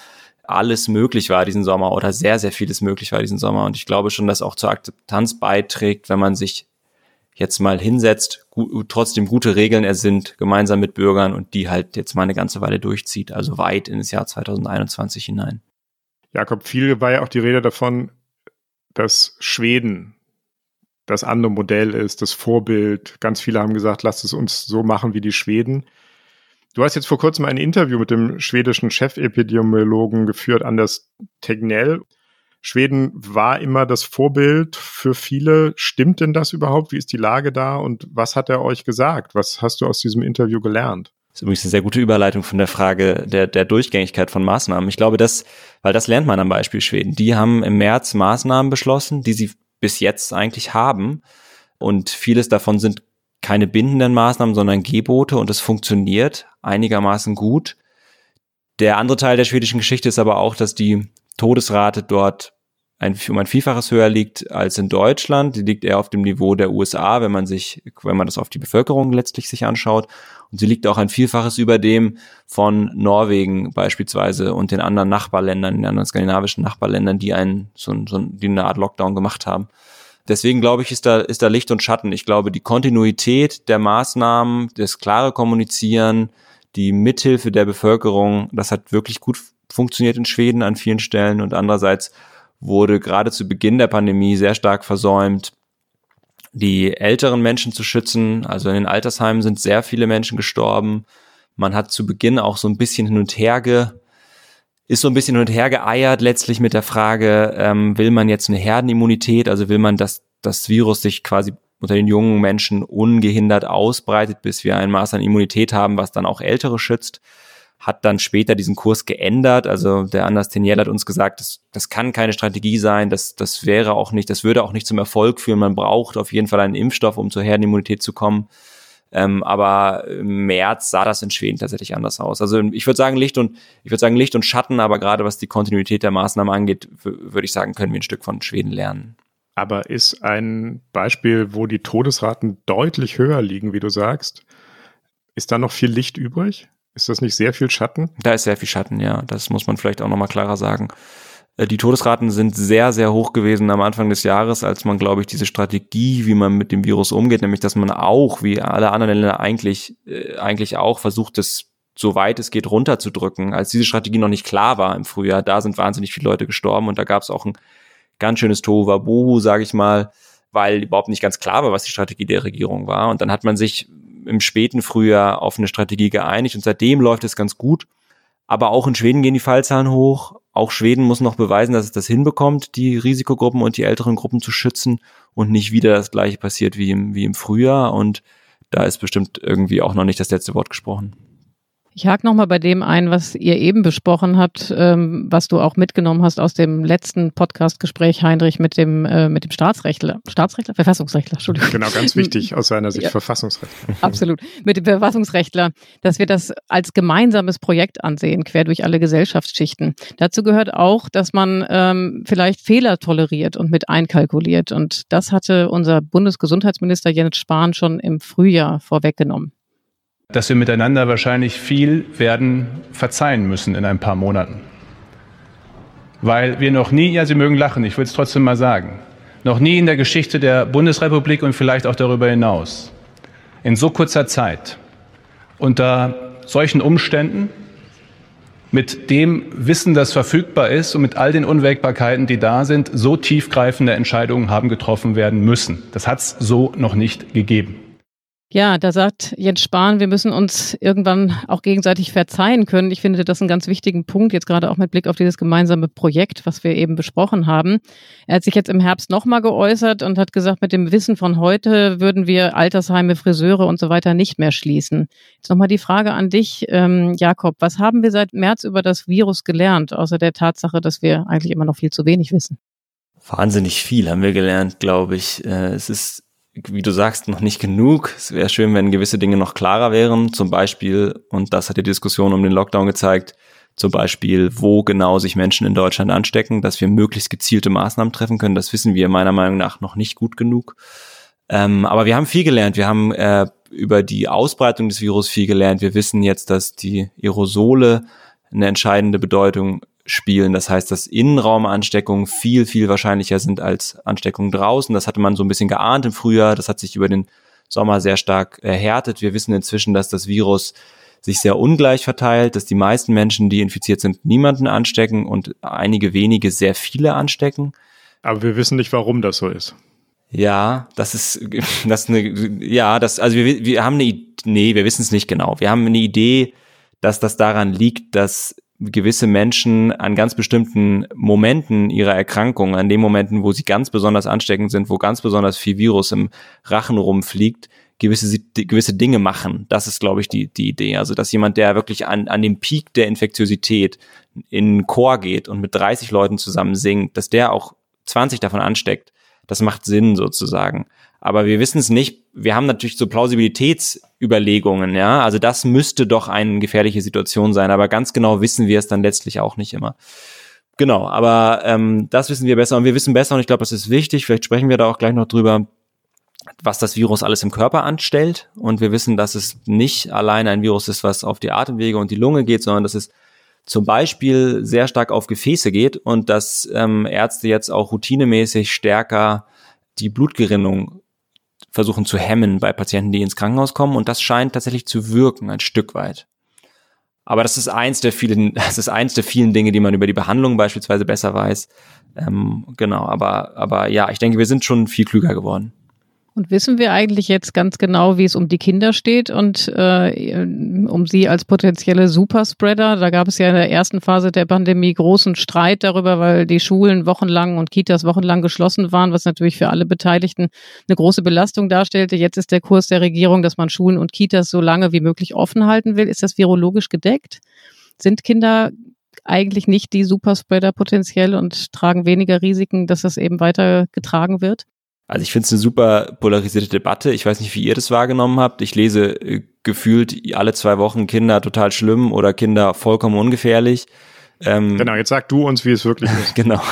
alles möglich war diesen Sommer oder sehr, sehr vieles möglich war diesen Sommer. Und ich glaube schon, dass auch zur Akzeptanz beiträgt, wenn man sich jetzt mal hinsetzt, gu trotzdem gute Regeln ersinnt, gemeinsam mit Bürgern und die halt jetzt mal eine ganze Weile durchzieht, also weit ins Jahr 2021 hinein. Jakob, viel war ja auch die Rede davon, dass Schweden das andere Modell ist, das Vorbild. Ganz viele haben gesagt, lasst es uns so machen wie die Schweden. Du hast jetzt vor kurzem ein Interview mit dem schwedischen Chefepidemiologen geführt, Anders Tegnell. Schweden war immer das Vorbild für viele. Stimmt denn das überhaupt? Wie ist die Lage da? Und was hat er euch gesagt? Was hast du aus diesem Interview gelernt? Das ist übrigens eine sehr gute Überleitung von der Frage der, der Durchgängigkeit von Maßnahmen. Ich glaube, das, weil das lernt man am Beispiel Schweden. Die haben im März Maßnahmen beschlossen, die sie bis jetzt eigentlich haben. Und vieles davon sind keine bindenden Maßnahmen, sondern Gebote und es funktioniert einigermaßen gut. Der andere Teil der schwedischen Geschichte ist aber auch, dass die Todesrate dort ein, um ein Vielfaches höher liegt als in Deutschland. Die liegt eher auf dem Niveau der USA, wenn man sich, wenn man das auf die Bevölkerung letztlich sich anschaut. Und sie liegt auch ein Vielfaches über dem von Norwegen beispielsweise und den anderen Nachbarländern, den anderen skandinavischen Nachbarländern, die einen, so, so die eine Art Lockdown gemacht haben. Deswegen glaube ich, ist da, ist da Licht und Schatten. Ich glaube, die Kontinuität der Maßnahmen, das klare Kommunizieren, die Mithilfe der Bevölkerung, das hat wirklich gut funktioniert in Schweden an vielen Stellen und andererseits wurde gerade zu Beginn der Pandemie sehr stark versäumt, die älteren Menschen zu schützen. Also in den Altersheimen sind sehr viele Menschen gestorben. Man hat zu Beginn auch so ein bisschen hin und her ge, ist so ein bisschen hin und her geeiert letztlich mit der Frage, ähm, will man jetzt eine Herdenimmunität, also will man, dass das Virus sich quasi unter den jungen Menschen ungehindert ausbreitet, bis wir ein Maß an Immunität haben, was dann auch Ältere schützt hat dann später diesen Kurs geändert. Also der Anders Teniel hat uns gesagt, das, das kann keine Strategie sein, das, das wäre auch nicht, das würde auch nicht zum Erfolg führen. Man braucht auf jeden Fall einen Impfstoff, um zur Herdenimmunität zu kommen. Ähm, aber im März sah das in Schweden tatsächlich anders aus. Also ich würde sagen Licht und ich würde sagen Licht und Schatten, aber gerade was die Kontinuität der Maßnahmen angeht, würde ich sagen, können wir ein Stück von Schweden lernen. Aber ist ein Beispiel, wo die Todesraten deutlich höher liegen, wie du sagst, ist da noch viel Licht übrig? Ist das nicht sehr viel Schatten? Da ist sehr viel Schatten, ja. Das muss man vielleicht auch nochmal klarer sagen. Äh, die Todesraten sind sehr, sehr hoch gewesen am Anfang des Jahres, als man, glaube ich, diese Strategie, wie man mit dem Virus umgeht, nämlich dass man auch, wie alle anderen Länder eigentlich, äh, eigentlich auch versucht, das so weit es geht runterzudrücken. Als diese Strategie noch nicht klar war im Frühjahr, da sind wahnsinnig viele Leute gestorben und da gab es auch ein ganz schönes Tohuwabohu, sage ich mal, weil überhaupt nicht ganz klar war, was die Strategie der Regierung war. Und dann hat man sich im späten Frühjahr auf eine Strategie geeinigt und seitdem läuft es ganz gut. Aber auch in Schweden gehen die Fallzahlen hoch. Auch Schweden muss noch beweisen, dass es das hinbekommt, die Risikogruppen und die älteren Gruppen zu schützen und nicht wieder das gleiche passiert wie im, wie im Frühjahr. Und da ist bestimmt irgendwie auch noch nicht das letzte Wort gesprochen. Ich hake nochmal bei dem ein, was ihr eben besprochen habt, ähm, was du auch mitgenommen hast aus dem letzten Podcast-Gespräch, Heinrich, mit dem, äh, mit dem Staatsrechtler, Staatsrechtler, Verfassungsrechtler, Entschuldigung. Genau, ganz wichtig aus seiner Sicht, ja, Verfassungsrechtler. (laughs) Absolut. Mit dem Verfassungsrechtler, dass wir das als gemeinsames Projekt ansehen, quer durch alle Gesellschaftsschichten. Dazu gehört auch, dass man ähm, vielleicht Fehler toleriert und mit einkalkuliert. Und das hatte unser Bundesgesundheitsminister Jens Spahn schon im Frühjahr vorweggenommen dass wir miteinander wahrscheinlich viel werden verzeihen müssen in ein paar Monaten. Weil wir noch nie, ja, Sie mögen lachen, ich will es trotzdem mal sagen, noch nie in der Geschichte der Bundesrepublik und vielleicht auch darüber hinaus in so kurzer Zeit unter solchen Umständen mit dem Wissen, das verfügbar ist und mit all den Unwägbarkeiten, die da sind, so tiefgreifende Entscheidungen haben getroffen werden müssen. Das hat es so noch nicht gegeben. Ja, da sagt Jens Spahn, wir müssen uns irgendwann auch gegenseitig verzeihen können. Ich finde das einen ganz wichtigen Punkt, jetzt gerade auch mit Blick auf dieses gemeinsame Projekt, was wir eben besprochen haben. Er hat sich jetzt im Herbst nochmal geäußert und hat gesagt, mit dem Wissen von heute würden wir Altersheime, Friseure und so weiter nicht mehr schließen. Jetzt nochmal die Frage an dich, ähm, Jakob. Was haben wir seit März über das Virus gelernt, außer der Tatsache, dass wir eigentlich immer noch viel zu wenig wissen? Wahnsinnig viel haben wir gelernt, glaube ich. Äh, es ist wie du sagst, noch nicht genug. Es wäre schön, wenn gewisse Dinge noch klarer wären. Zum Beispiel, und das hat die Diskussion um den Lockdown gezeigt, zum Beispiel, wo genau sich Menschen in Deutschland anstecken, dass wir möglichst gezielte Maßnahmen treffen können. Das wissen wir meiner Meinung nach noch nicht gut genug. Ähm, aber wir haben viel gelernt. Wir haben äh, über die Ausbreitung des Virus viel gelernt. Wir wissen jetzt, dass die Aerosole eine entscheidende Bedeutung spielen. Das heißt, dass Innenraumansteckungen viel, viel wahrscheinlicher sind als Ansteckungen draußen. Das hatte man so ein bisschen geahnt im Frühjahr. Das hat sich über den Sommer sehr stark erhärtet. Wir wissen inzwischen, dass das Virus sich sehr ungleich verteilt, dass die meisten Menschen, die infiziert sind, niemanden anstecken und einige wenige sehr viele anstecken. Aber wir wissen nicht, warum das so ist. Ja, das ist, das ist eine, ja, das, also wir, wir haben eine, nee, wir wissen es nicht genau. Wir haben eine Idee, dass das daran liegt, dass gewisse Menschen an ganz bestimmten Momenten ihrer Erkrankung, an den Momenten, wo sie ganz besonders ansteckend sind, wo ganz besonders viel Virus im Rachen rumfliegt, gewisse, gewisse Dinge machen. Das ist, glaube ich, die, die Idee. Also, dass jemand, der wirklich an, an dem Peak der Infektiosität in einen Chor geht und mit 30 Leuten zusammen singt, dass der auch 20 davon ansteckt, das macht Sinn sozusagen. Aber wir wissen es nicht. Wir haben natürlich so Plausibilitätsüberlegungen, ja. Also das müsste doch eine gefährliche Situation sein. Aber ganz genau wissen wir es dann letztlich auch nicht immer. Genau, aber ähm, das wissen wir besser und wir wissen besser und ich glaube, das ist wichtig. Vielleicht sprechen wir da auch gleich noch drüber, was das Virus alles im Körper anstellt. Und wir wissen, dass es nicht allein ein Virus ist, was auf die Atemwege und die Lunge geht, sondern dass es zum Beispiel sehr stark auf Gefäße geht und dass ähm, Ärzte jetzt auch routinemäßig stärker die Blutgerinnung versuchen zu hemmen bei Patienten, die ins Krankenhaus kommen. Und das scheint tatsächlich zu wirken, ein Stück weit. Aber das ist eins der vielen, (laughs) das ist eins der vielen Dinge, die man über die Behandlung beispielsweise besser weiß. Ähm, genau, aber, aber ja, ich denke, wir sind schon viel klüger geworden. Und wissen wir eigentlich jetzt ganz genau, wie es um die Kinder steht und äh, um sie als potenzielle Superspreader? Da gab es ja in der ersten Phase der Pandemie großen Streit darüber, weil die Schulen wochenlang und Kitas wochenlang geschlossen waren, was natürlich für alle Beteiligten eine große Belastung darstellte. Jetzt ist der Kurs der Regierung, dass man Schulen und Kitas so lange wie möglich offen halten will. Ist das virologisch gedeckt? Sind Kinder eigentlich nicht die Superspreader potenziell und tragen weniger Risiken, dass das eben weiter getragen wird? Also ich finde es eine super polarisierte Debatte. Ich weiß nicht, wie ihr das wahrgenommen habt. Ich lese äh, gefühlt alle zwei Wochen Kinder total schlimm oder Kinder vollkommen ungefährlich. Ähm, genau, jetzt sag du uns, wie es wirklich ist. (laughs) genau.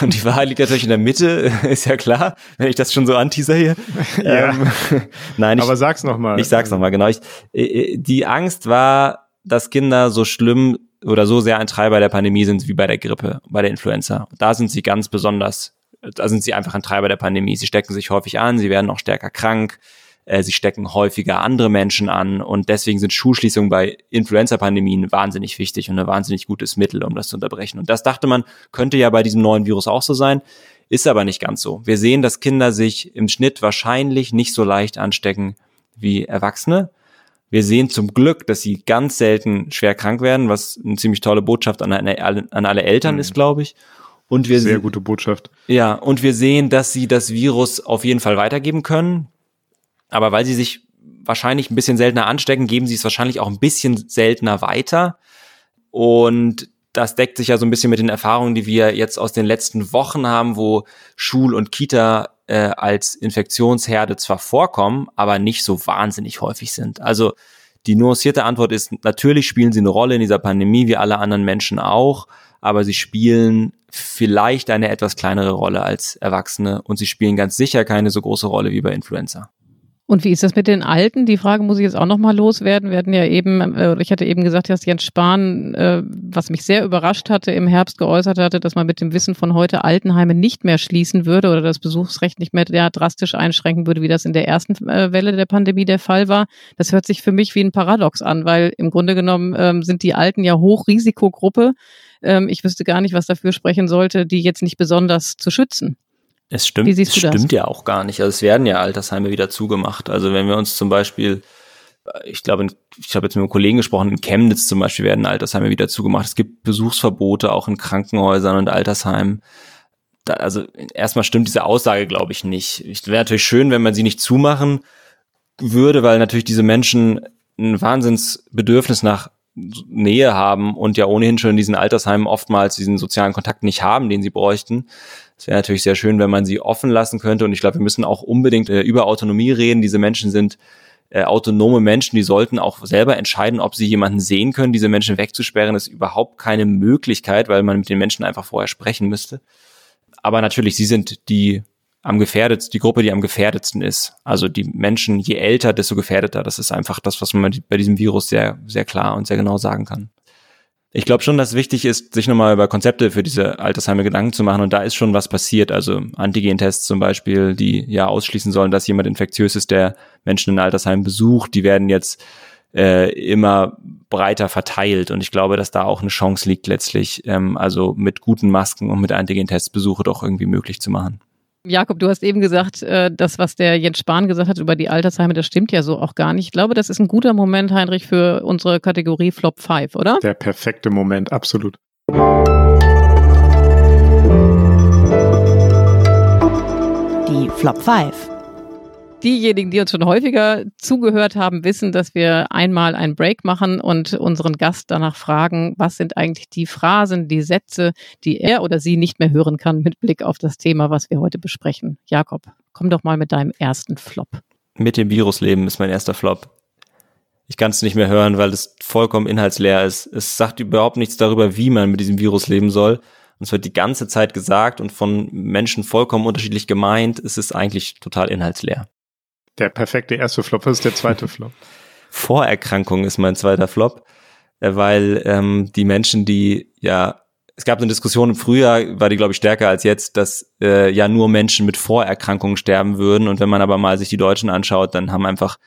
Und die Wahrheit liegt natürlich in der Mitte, (laughs) ist ja klar, wenn ich das schon so anteaser hier. ja. Ähm, (laughs) nein, ich, aber sag's nochmal. Ich sag's nochmal, genau. Ich, äh, äh, die Angst war, dass Kinder so schlimm oder so sehr ein Treiber der Pandemie sind wie bei der Grippe, bei der Influenza. Da sind sie ganz besonders da sind sie einfach ein Treiber der Pandemie. Sie stecken sich häufig an, sie werden auch stärker krank. Äh, sie stecken häufiger andere Menschen an und deswegen sind Schulschließungen bei Influenza-Pandemien wahnsinnig wichtig und ein wahnsinnig gutes Mittel, um das zu unterbrechen. Und das dachte man, könnte ja bei diesem neuen Virus auch so sein. Ist aber nicht ganz so. Wir sehen, dass Kinder sich im Schnitt wahrscheinlich nicht so leicht anstecken wie Erwachsene. Wir sehen zum Glück, dass sie ganz selten schwer krank werden, was eine ziemlich tolle Botschaft an, eine, an alle Eltern mhm. ist, glaube ich. Und wir Sehr gute Botschaft. Ja, und wir sehen, dass sie das Virus auf jeden Fall weitergeben können. Aber weil sie sich wahrscheinlich ein bisschen seltener anstecken, geben sie es wahrscheinlich auch ein bisschen seltener weiter. Und das deckt sich ja so ein bisschen mit den Erfahrungen, die wir jetzt aus den letzten Wochen haben, wo Schul- und Kita äh, als Infektionsherde zwar vorkommen, aber nicht so wahnsinnig häufig sind. Also die nuancierte Antwort ist, natürlich spielen sie eine Rolle in dieser Pandemie, wie alle anderen Menschen auch, aber sie spielen vielleicht eine etwas kleinere Rolle als Erwachsene und sie spielen ganz sicher keine so große Rolle wie bei Influenza. Und wie ist das mit den Alten? Die Frage muss ich jetzt auch nochmal loswerden. Wir hatten ja eben, äh, ich hatte eben gesagt, dass Jens Spahn, äh, was mich sehr überrascht hatte, im Herbst geäußert hatte, dass man mit dem Wissen von heute Altenheime nicht mehr schließen würde oder das Besuchsrecht nicht mehr ja, drastisch einschränken würde, wie das in der ersten äh, Welle der Pandemie der Fall war. Das hört sich für mich wie ein Paradox an, weil im Grunde genommen ähm, sind die Alten ja Hochrisikogruppe. Ähm, ich wüsste gar nicht, was dafür sprechen sollte, die jetzt nicht besonders zu schützen. Es stimmt, Wie siehst du es stimmt das? ja auch gar nicht. Also es werden ja Altersheime wieder zugemacht. Also wenn wir uns zum Beispiel, ich glaube, ich habe jetzt mit einem Kollegen gesprochen, in Chemnitz zum Beispiel werden Altersheime wieder zugemacht. Es gibt Besuchsverbote auch in Krankenhäusern und Altersheimen. Da, also erstmal stimmt diese Aussage, glaube ich, nicht. Es wäre natürlich schön, wenn man sie nicht zumachen würde, weil natürlich diese Menschen ein Wahnsinnsbedürfnis nach Nähe haben und ja ohnehin schon in diesen Altersheimen oftmals diesen sozialen Kontakt nicht haben, den sie bräuchten. Es wäre natürlich sehr schön, wenn man sie offen lassen könnte. Und ich glaube, wir müssen auch unbedingt äh, über Autonomie reden. Diese Menschen sind äh, autonome Menschen, die sollten auch selber entscheiden, ob sie jemanden sehen können. Diese Menschen wegzusperren ist überhaupt keine Möglichkeit, weil man mit den Menschen einfach vorher sprechen müsste. Aber natürlich, sie sind die am gefährdetsten, die Gruppe, die am gefährdetsten ist. Also die Menschen, je älter, desto gefährdeter. Das ist einfach das, was man bei diesem Virus sehr, sehr klar und sehr genau sagen kann. Ich glaube schon, dass wichtig ist, sich nochmal über Konzepte für diese Altersheime Gedanken zu machen. Und da ist schon was passiert. Also Antigen-Tests zum Beispiel, die ja ausschließen sollen, dass jemand infektiös ist, der Menschen in Altersheimen besucht, die werden jetzt äh, immer breiter verteilt. Und ich glaube, dass da auch eine Chance liegt, letztlich, ähm, also mit guten Masken und mit Antigen-Tests Besuche doch irgendwie möglich zu machen. Jakob, du hast eben gesagt, äh, das, was der Jens Spahn gesagt hat über die Altersheime, das stimmt ja so auch gar nicht. Ich glaube, das ist ein guter Moment, Heinrich, für unsere Kategorie Flop 5, oder? Der perfekte Moment, absolut. Die Flop 5 diejenigen, die uns schon häufiger zugehört haben, wissen, dass wir einmal einen Break machen und unseren Gast danach fragen, was sind eigentlich die Phrasen, die Sätze, die er oder sie nicht mehr hören kann mit Blick auf das Thema, was wir heute besprechen. Jakob, komm doch mal mit deinem ersten Flop. Mit dem Virus leben ist mein erster Flop. Ich kann es nicht mehr hören, weil es vollkommen inhaltsleer ist. Es sagt überhaupt nichts darüber, wie man mit diesem Virus leben soll. Und es wird die ganze Zeit gesagt und von Menschen vollkommen unterschiedlich gemeint. Es ist eigentlich total inhaltsleer. Der perfekte erste Flop. Was ist der zweite (laughs) Flop? Vorerkrankung ist mein zweiter Flop, äh, weil ähm, die Menschen, die ja, es gab eine Diskussion im Frühjahr, war die glaube ich stärker als jetzt, dass äh, ja nur Menschen mit Vorerkrankungen sterben würden. Und wenn man aber mal sich die Deutschen anschaut, dann haben einfach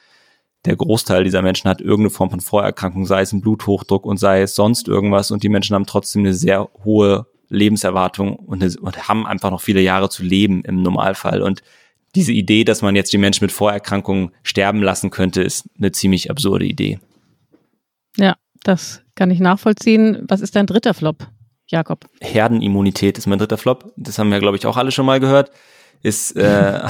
der Großteil dieser Menschen hat irgendeine Form von Vorerkrankung, sei es ein Bluthochdruck und sei es sonst irgendwas. Und die Menschen haben trotzdem eine sehr hohe Lebenserwartung und, eine, und haben einfach noch viele Jahre zu leben im Normalfall. Und diese Idee, dass man jetzt die Menschen mit Vorerkrankungen sterben lassen könnte, ist eine ziemlich absurde Idee. Ja, das kann ich nachvollziehen. Was ist dein dritter Flop, Jakob? Herdenimmunität ist mein dritter Flop. Das haben wir, glaube ich, auch alle schon mal gehört. Ist äh,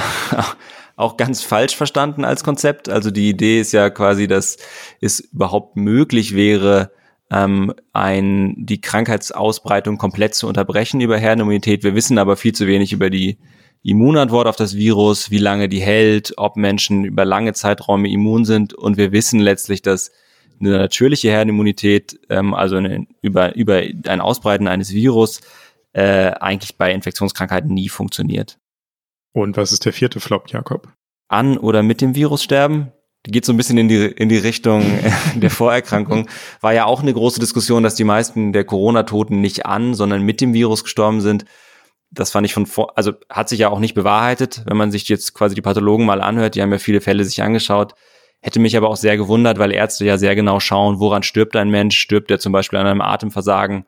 (laughs) auch ganz falsch verstanden als Konzept. Also die Idee ist ja quasi, dass es überhaupt möglich wäre, ähm, ein, die Krankheitsausbreitung komplett zu unterbrechen über Herdenimmunität. Wir wissen aber viel zu wenig über die Immunantwort auf das Virus, wie lange die hält, ob Menschen über lange Zeiträume immun sind. Und wir wissen letztlich, dass eine natürliche Herdenimmunität, ähm, also eine, über, über ein Ausbreiten eines Virus, äh, eigentlich bei Infektionskrankheiten nie funktioniert. Und was ist der vierte Flop, Jakob? An oder mit dem Virus sterben? Geht so ein bisschen in die, in die Richtung (laughs) der Vorerkrankung. War ja auch eine große Diskussion, dass die meisten der Corona-Toten nicht an, sondern mit dem Virus gestorben sind. Das fand ich von vor, also hat sich ja auch nicht bewahrheitet, wenn man sich jetzt quasi die Pathologen mal anhört, die haben ja viele Fälle sich angeschaut. Hätte mich aber auch sehr gewundert, weil Ärzte ja sehr genau schauen, woran stirbt ein Mensch? Stirbt er zum Beispiel an einem Atemversagen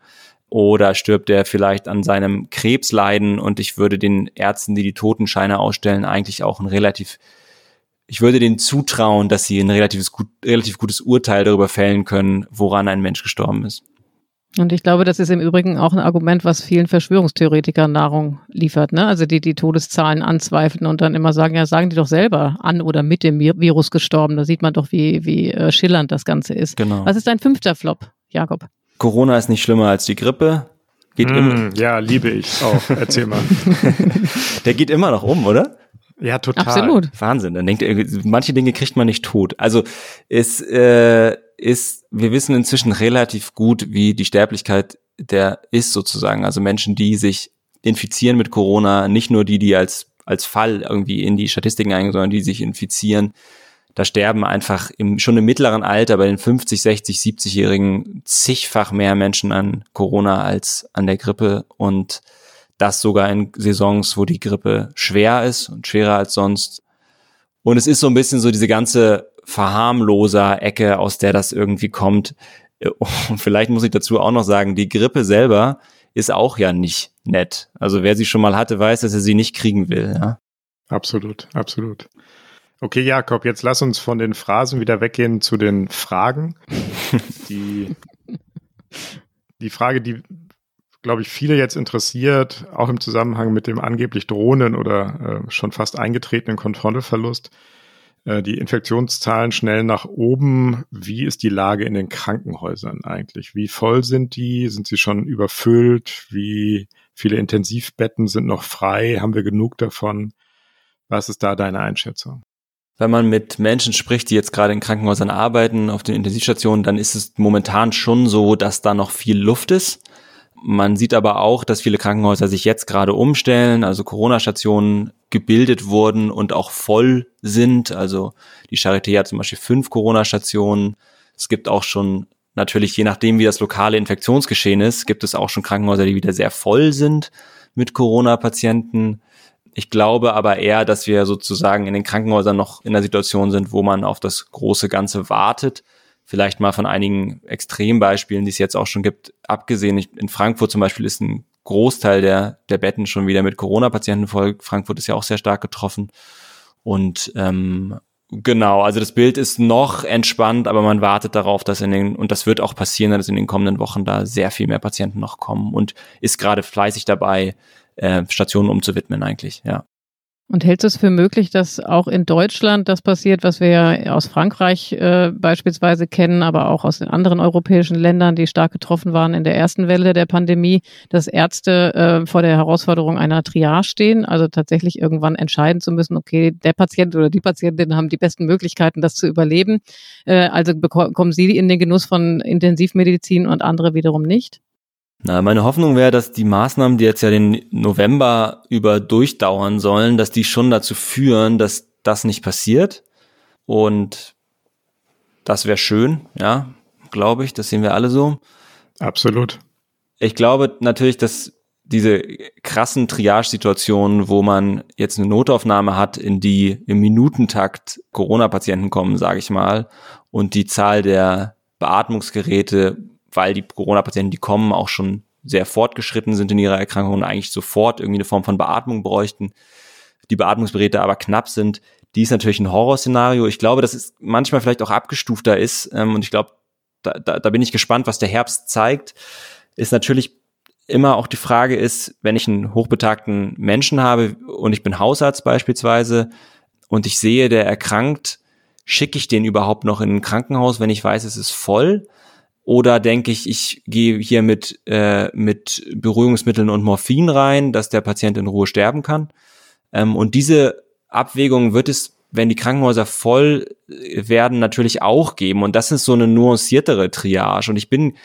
oder stirbt er vielleicht an seinem Krebsleiden? Und ich würde den Ärzten, die die Totenscheine ausstellen, eigentlich auch ein relativ, ich würde denen zutrauen, dass sie ein relativ gutes Urteil darüber fällen können, woran ein Mensch gestorben ist. Und ich glaube, das ist im Übrigen auch ein Argument, was vielen Verschwörungstheoretikern Nahrung liefert, ne? Also die die Todeszahlen anzweifeln und dann immer sagen, ja, sagen die doch selber an oder mit dem Virus gestorben. Da sieht man doch, wie, wie äh, schillernd das Ganze ist. Genau. Was ist dein fünfter Flop, Jakob? Corona ist nicht schlimmer als die Grippe. Geht Mm, immer, ja, liebe ich auch. Erzähl mal. (laughs) der geht immer noch um, oder? Ja, total. Absolut. Wahnsinn. Dann denkt ihr, manche Dinge kriegt man nicht tot. Also es äh, ist, wir wissen inzwischen relativ gut, wie die Sterblichkeit der ist sozusagen. Also Menschen, die sich infizieren mit Corona, nicht nur die, die als als Fall irgendwie in die Statistiken eingehen, sondern die sich infizieren. Da sterben einfach im, schon im mittleren Alter bei den 50, 60, 70-Jährigen zigfach mehr Menschen an Corona als an der Grippe und das sogar in Saisons, wo die Grippe schwer ist und schwerer als sonst. Und es ist so ein bisschen so diese ganze verharmloser Ecke, aus der das irgendwie kommt. Und (laughs) vielleicht muss ich dazu auch noch sagen, die Grippe selber ist auch ja nicht nett. Also wer sie schon mal hatte, weiß, dass er sie nicht kriegen will. Ja? Absolut, absolut. Okay, Jakob, jetzt lass uns von den Phrasen wieder weggehen zu den Fragen. (laughs) Die, die Frage, die, glaube ich, viele jetzt interessiert, auch im Zusammenhang mit dem angeblich drohenden oder äh, schon fast eingetretenen Kontrollverlust. Äh, die Infektionszahlen schnell nach oben. Wie ist die Lage in den Krankenhäusern eigentlich? Wie voll sind die? Sind sie schon überfüllt? Wie viele Intensivbetten sind noch frei? Haben wir genug davon? Was ist da deine Einschätzung? Wenn man mit Menschen spricht, die jetzt gerade in Krankenhäusern arbeiten, auf den Intensivstationen, dann ist es momentan schon so, dass da noch viel Luft ist. Man sieht aber auch, dass viele Krankenhäuser sich jetzt gerade umstellen, also Corona-Stationen gebildet wurden und auch voll sind. Also die Charité hat zum Beispiel fünf Corona-Stationen. Es gibt auch schon natürlich, je nachdem, wie das lokale Infektionsgeschehen ist, gibt es auch schon Krankenhäuser, die wieder sehr voll sind mit Corona-Patienten. Ich glaube aber eher, dass wir sozusagen in den Krankenhäusern noch in der Situation sind, wo man auf das große Ganze wartet. Vielleicht mal von einigen Extrembeispielen, die es jetzt auch schon gibt, abgesehen. In Frankfurt zum Beispiel ist ein Großteil der, der Betten schon wieder mit Corona-Patienten voll. Frankfurt ist ja auch sehr stark getroffen. Und ähm, genau, also das Bild ist noch entspannt, aber man wartet darauf, dass in den, und das wird auch passieren, dass in den kommenden Wochen da sehr viel mehr Patienten noch kommen und ist gerade fleißig dabei, äh, Stationen umzuwidmen eigentlich, ja. Und hältst du es für möglich, dass auch in Deutschland das passiert, was wir ja aus Frankreich äh, beispielsweise kennen, aber auch aus den anderen europäischen Ländern, die stark getroffen waren in der ersten Welle der Pandemie, dass Ärzte äh, vor der Herausforderung einer Triage stehen, also tatsächlich irgendwann entscheiden zu müssen, okay, der Patient oder die Patientin haben die besten Möglichkeiten, das zu überleben. Äh, also bekommen sie in den Genuss von Intensivmedizin und andere wiederum nicht? Na, meine Hoffnung wäre, dass die Maßnahmen, die jetzt ja den November über durchdauern sollen, dass die schon dazu führen, dass das nicht passiert. Und das wäre schön, ja, glaube ich. Das sehen wir alle so. Absolut. Ich glaube natürlich, dass diese krassen Triage-Situationen, wo man jetzt eine Notaufnahme hat, in die im Minutentakt Corona-Patienten kommen, sage ich mal, und die Zahl der Beatmungsgeräte weil die Corona-Patienten, die kommen, auch schon sehr fortgeschritten sind in ihrer Erkrankung und eigentlich sofort irgendwie eine Form von Beatmung bräuchten, die Beatmungsgeräte aber knapp sind, die ist natürlich ein Horrorszenario. Ich glaube, dass es manchmal vielleicht auch abgestufter ist ähm, und ich glaube, da, da, da bin ich gespannt, was der Herbst zeigt, ist natürlich immer auch die Frage ist, wenn ich einen hochbetagten Menschen habe und ich bin Hausarzt beispielsweise und ich sehe, der erkrankt, schicke ich den überhaupt noch in ein Krankenhaus, wenn ich weiß, es ist voll? Oder denke ich, ich gehe hier mit, äh, mit Beruhigungsmitteln und Morphin rein, dass der Patient in Ruhe sterben kann. Ähm, und diese Abwägung wird es, wenn die Krankenhäuser voll werden, natürlich auch geben. Und das ist so eine nuanciertere Triage. Und ich bin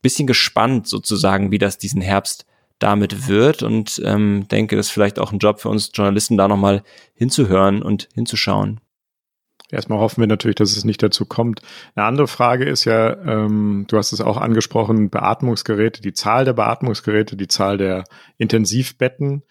bisschen gespannt sozusagen, wie das diesen Herbst damit wird und ähm, denke, das ist vielleicht auch ein Job für uns Journalisten, da nochmal hinzuhören und hinzuschauen. Erstmal hoffen wir natürlich, dass es nicht dazu kommt. Eine andere Frage ist ja, ähm, du hast es auch angesprochen, Beatmungsgeräte, die Zahl der Beatmungsgeräte, die Zahl der Intensivbetten.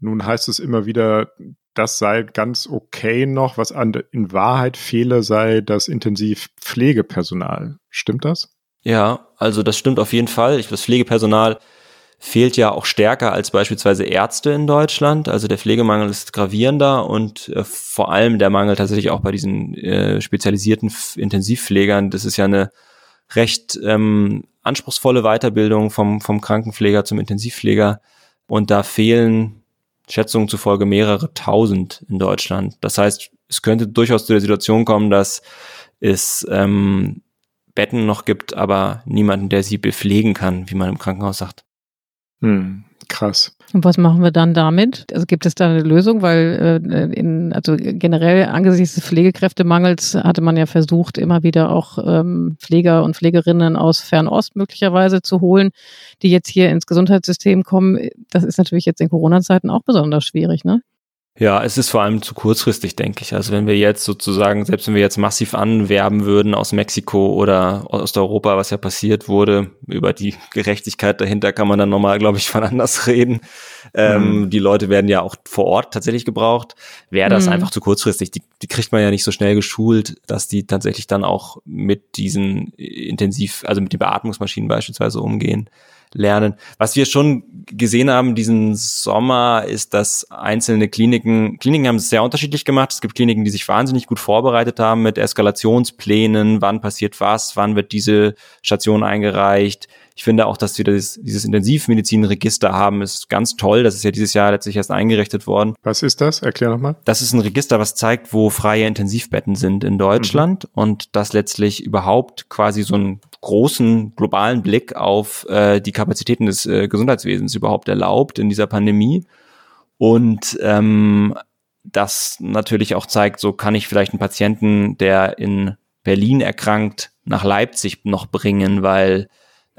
Nun heißt es immer wieder, das sei ganz okay noch. Was an, in Wahrheit fehle, sei das Intensivpflegepersonal. Stimmt das? Ja, also das stimmt auf jeden Fall. Ich, das Pflegepersonal fehlt ja auch stärker als beispielsweise Ärzte in Deutschland. Also der Pflegemangel ist gravierender und äh, vor allem der Mangel tatsächlich auch bei diesen äh, spezialisierten Intensivpflegern. Das ist ja eine recht ähm, anspruchsvolle Weiterbildung vom, vom Krankenpfleger zum Intensivpfleger. Und da fehlen Schätzungen zufolge mehrere tausend in Deutschland. Das heißt, es könnte durchaus zu der Situation kommen, dass es ähm, Betten noch gibt, aber niemanden, der sie bepflegen kann, wie man im Krankenhaus sagt. Hm, krass. Und was machen wir dann damit? Also gibt es da eine Lösung? Weil äh, in, also generell angesichts des Pflegekräftemangels hatte man ja versucht, immer wieder auch ähm, Pfleger und Pflegerinnen aus Fernost möglicherweise zu holen, die jetzt hier ins Gesundheitssystem kommen. Das ist natürlich jetzt in Corona-Zeiten auch besonders schwierig, ne? Ja, es ist vor allem zu kurzfristig, denke ich. Also wenn wir jetzt sozusagen, selbst wenn wir jetzt massiv anwerben würden aus Mexiko oder aus Europa, was ja passiert wurde, über die Gerechtigkeit dahinter kann man dann nochmal, glaube ich, von anders (laughs) reden. Ähm, mhm. die Leute werden ja auch vor Ort tatsächlich gebraucht. Wäre das mhm. einfach zu kurzfristig. Die, die kriegt man ja nicht so schnell geschult, dass die tatsächlich dann auch mit diesen intensiv, also mit den Beatmungsmaschinen beispielsweise umgehen lernen. Was wir schon gesehen haben diesen Sommer, ist, dass einzelne Kliniken, Kliniken haben es sehr unterschiedlich gemacht. Es gibt Kliniken, die sich wahnsinnig gut vorbereitet haben mit Eskalationsplänen, wann passiert was, wann wird diese Station eingereicht. Ich finde auch, dass wir das, dieses Intensivmedizinregister haben, ist ganz toll. Das ist ja dieses Jahr letztlich erst eingerichtet worden. Was ist das? Erklär nochmal. Das ist ein Register, was zeigt, wo freie Intensivbetten sind in Deutschland mhm. und das letztlich überhaupt quasi so einen großen globalen Blick auf äh, die Kapazitäten des äh, Gesundheitswesens überhaupt erlaubt in dieser Pandemie. Und ähm, das natürlich auch zeigt, so kann ich vielleicht einen Patienten, der in Berlin erkrankt, nach Leipzig noch bringen, weil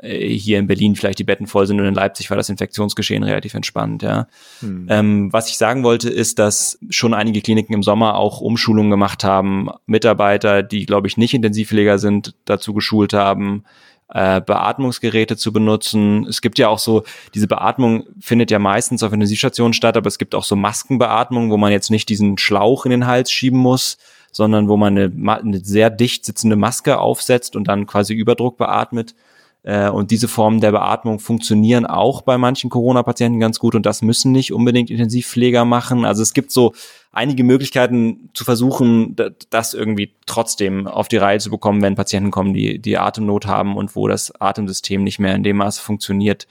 hier in Berlin vielleicht die Betten voll sind und in Leipzig war das Infektionsgeschehen relativ entspannt. Ja. Hm. Ähm, was ich sagen wollte, ist, dass schon einige Kliniken im Sommer auch Umschulungen gemacht haben, Mitarbeiter, die, glaube ich, nicht Intensivpfleger sind, dazu geschult haben, äh, Beatmungsgeräte zu benutzen. Es gibt ja auch so, diese Beatmung findet ja meistens auf Intensivstationen statt, aber es gibt auch so Maskenbeatmung, wo man jetzt nicht diesen Schlauch in den Hals schieben muss, sondern wo man eine, eine sehr dicht sitzende Maske aufsetzt und dann quasi Überdruck beatmet. Äh, und diese Formen der Beatmung funktionieren auch bei manchen Corona-Patienten ganz gut und das müssen nicht unbedingt Intensivpfleger machen. Also es gibt so einige Möglichkeiten zu versuchen, das irgendwie trotzdem auf die Reihe zu bekommen, wenn Patienten kommen, die, die Atemnot haben und wo das Atemsystem nicht mehr in dem Maße funktioniert,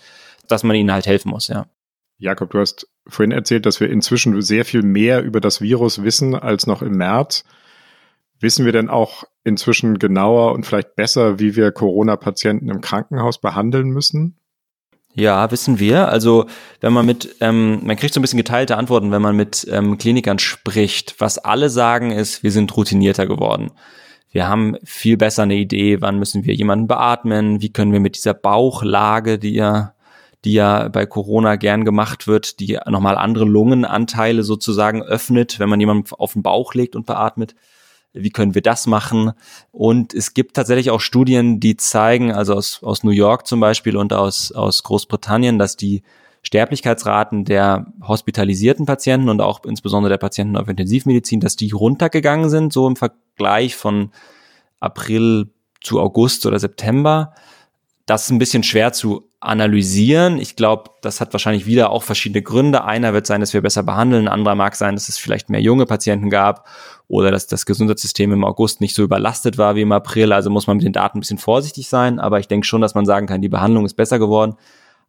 dass man ihnen halt helfen muss, ja. Jakob, du hast vorhin erzählt, dass wir inzwischen sehr viel mehr über das Virus wissen als noch im März. Wissen wir denn auch inzwischen genauer und vielleicht besser, wie wir Corona-Patienten im Krankenhaus behandeln müssen? Ja, wissen wir. Also wenn man mit, ähm, man kriegt so ein bisschen geteilte Antworten, wenn man mit ähm, Klinikern spricht. Was alle sagen ist, wir sind routinierter geworden. Wir haben viel besser eine Idee, wann müssen wir jemanden beatmen, wie können wir mit dieser Bauchlage, die ja, die ja bei Corona gern gemacht wird, die nochmal andere Lungenanteile sozusagen öffnet, wenn man jemanden auf den Bauch legt und beatmet wie können wir das machen? Und es gibt tatsächlich auch Studien, die zeigen, also aus, aus New York zum Beispiel und aus, aus Großbritannien, dass die Sterblichkeitsraten der hospitalisierten Patienten und auch insbesondere der Patienten auf Intensivmedizin, dass die runtergegangen sind, so im Vergleich von April zu August oder September. Das ist ein bisschen schwer zu analysieren. Ich glaube, das hat wahrscheinlich wieder auch verschiedene Gründe. Einer wird sein, dass wir besser behandeln, ein anderer mag sein, dass es vielleicht mehr junge Patienten gab oder dass das Gesundheitssystem im August nicht so überlastet war wie im April. Also muss man mit den Daten ein bisschen vorsichtig sein, aber ich denke schon, dass man sagen kann, die Behandlung ist besser geworden.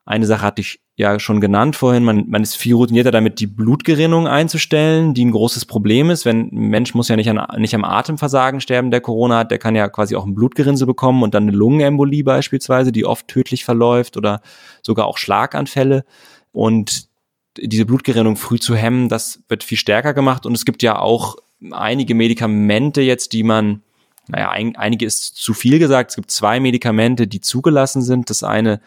Eine Sache hatte ich ja schon genannt vorhin, man, man ist viel routinierter damit, die Blutgerinnung einzustellen, die ein großes Problem ist. Wenn ein Mensch muss ja nicht, an, nicht am Atemversagen sterben, der Corona hat, der kann ja quasi auch ein Blutgerinnsel bekommen und dann eine Lungenembolie beispielsweise, die oft tödlich verläuft oder sogar auch Schlaganfälle. Und diese Blutgerinnung früh zu hemmen, das wird viel stärker gemacht. Und es gibt ja auch einige Medikamente jetzt, die man, naja, ein, einige ist zu viel gesagt. Es gibt zwei Medikamente, die zugelassen sind. Das eine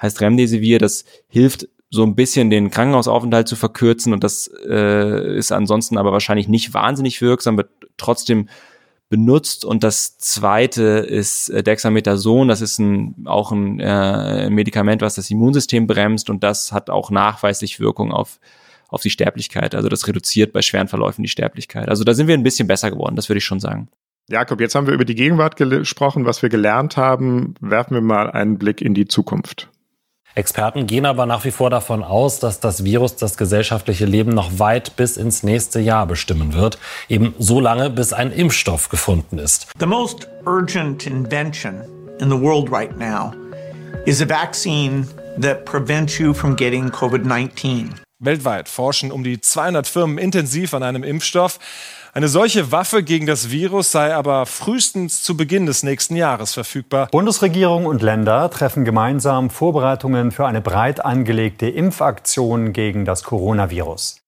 heißt Remdesivir, das hilft so ein bisschen den Krankenhausaufenthalt zu verkürzen und das äh, ist ansonsten aber wahrscheinlich nicht wahnsinnig wirksam, wird trotzdem benutzt. Und das zweite ist äh, Dexamethason. Das ist ein, auch ein äh, Medikament, was das Immunsystem bremst und das hat auch nachweislich Wirkung auf, auf die Sterblichkeit. Also das reduziert bei schweren Verläufen die Sterblichkeit. Also da sind wir ein bisschen besser geworden, das würde ich schon sagen. Jakob, jetzt haben wir über die Gegenwart gesprochen, was wir gelernt haben. Werfen wir mal einen Blick in die Zukunft. Experten gehen aber nach wie vor davon aus, dass das Virus das gesellschaftliche Leben noch weit bis ins nächste Jahr bestimmen wird. Eben so lange, bis ein Impfstoff gefunden ist. The most urgent invention in the world right now is a vaccine that prevents you from getting COVID-19. Weltweit forschen um die 200 Firmen intensiv an einem Impfstoff. Eine solche Waffe gegen das Virus sei aber frühestens zu Beginn des nächsten Jahres verfügbar. Bundesregierung und Länder treffen gemeinsam Vorbereitungen für eine breit angelegte Impfaktion gegen das Coronavirus.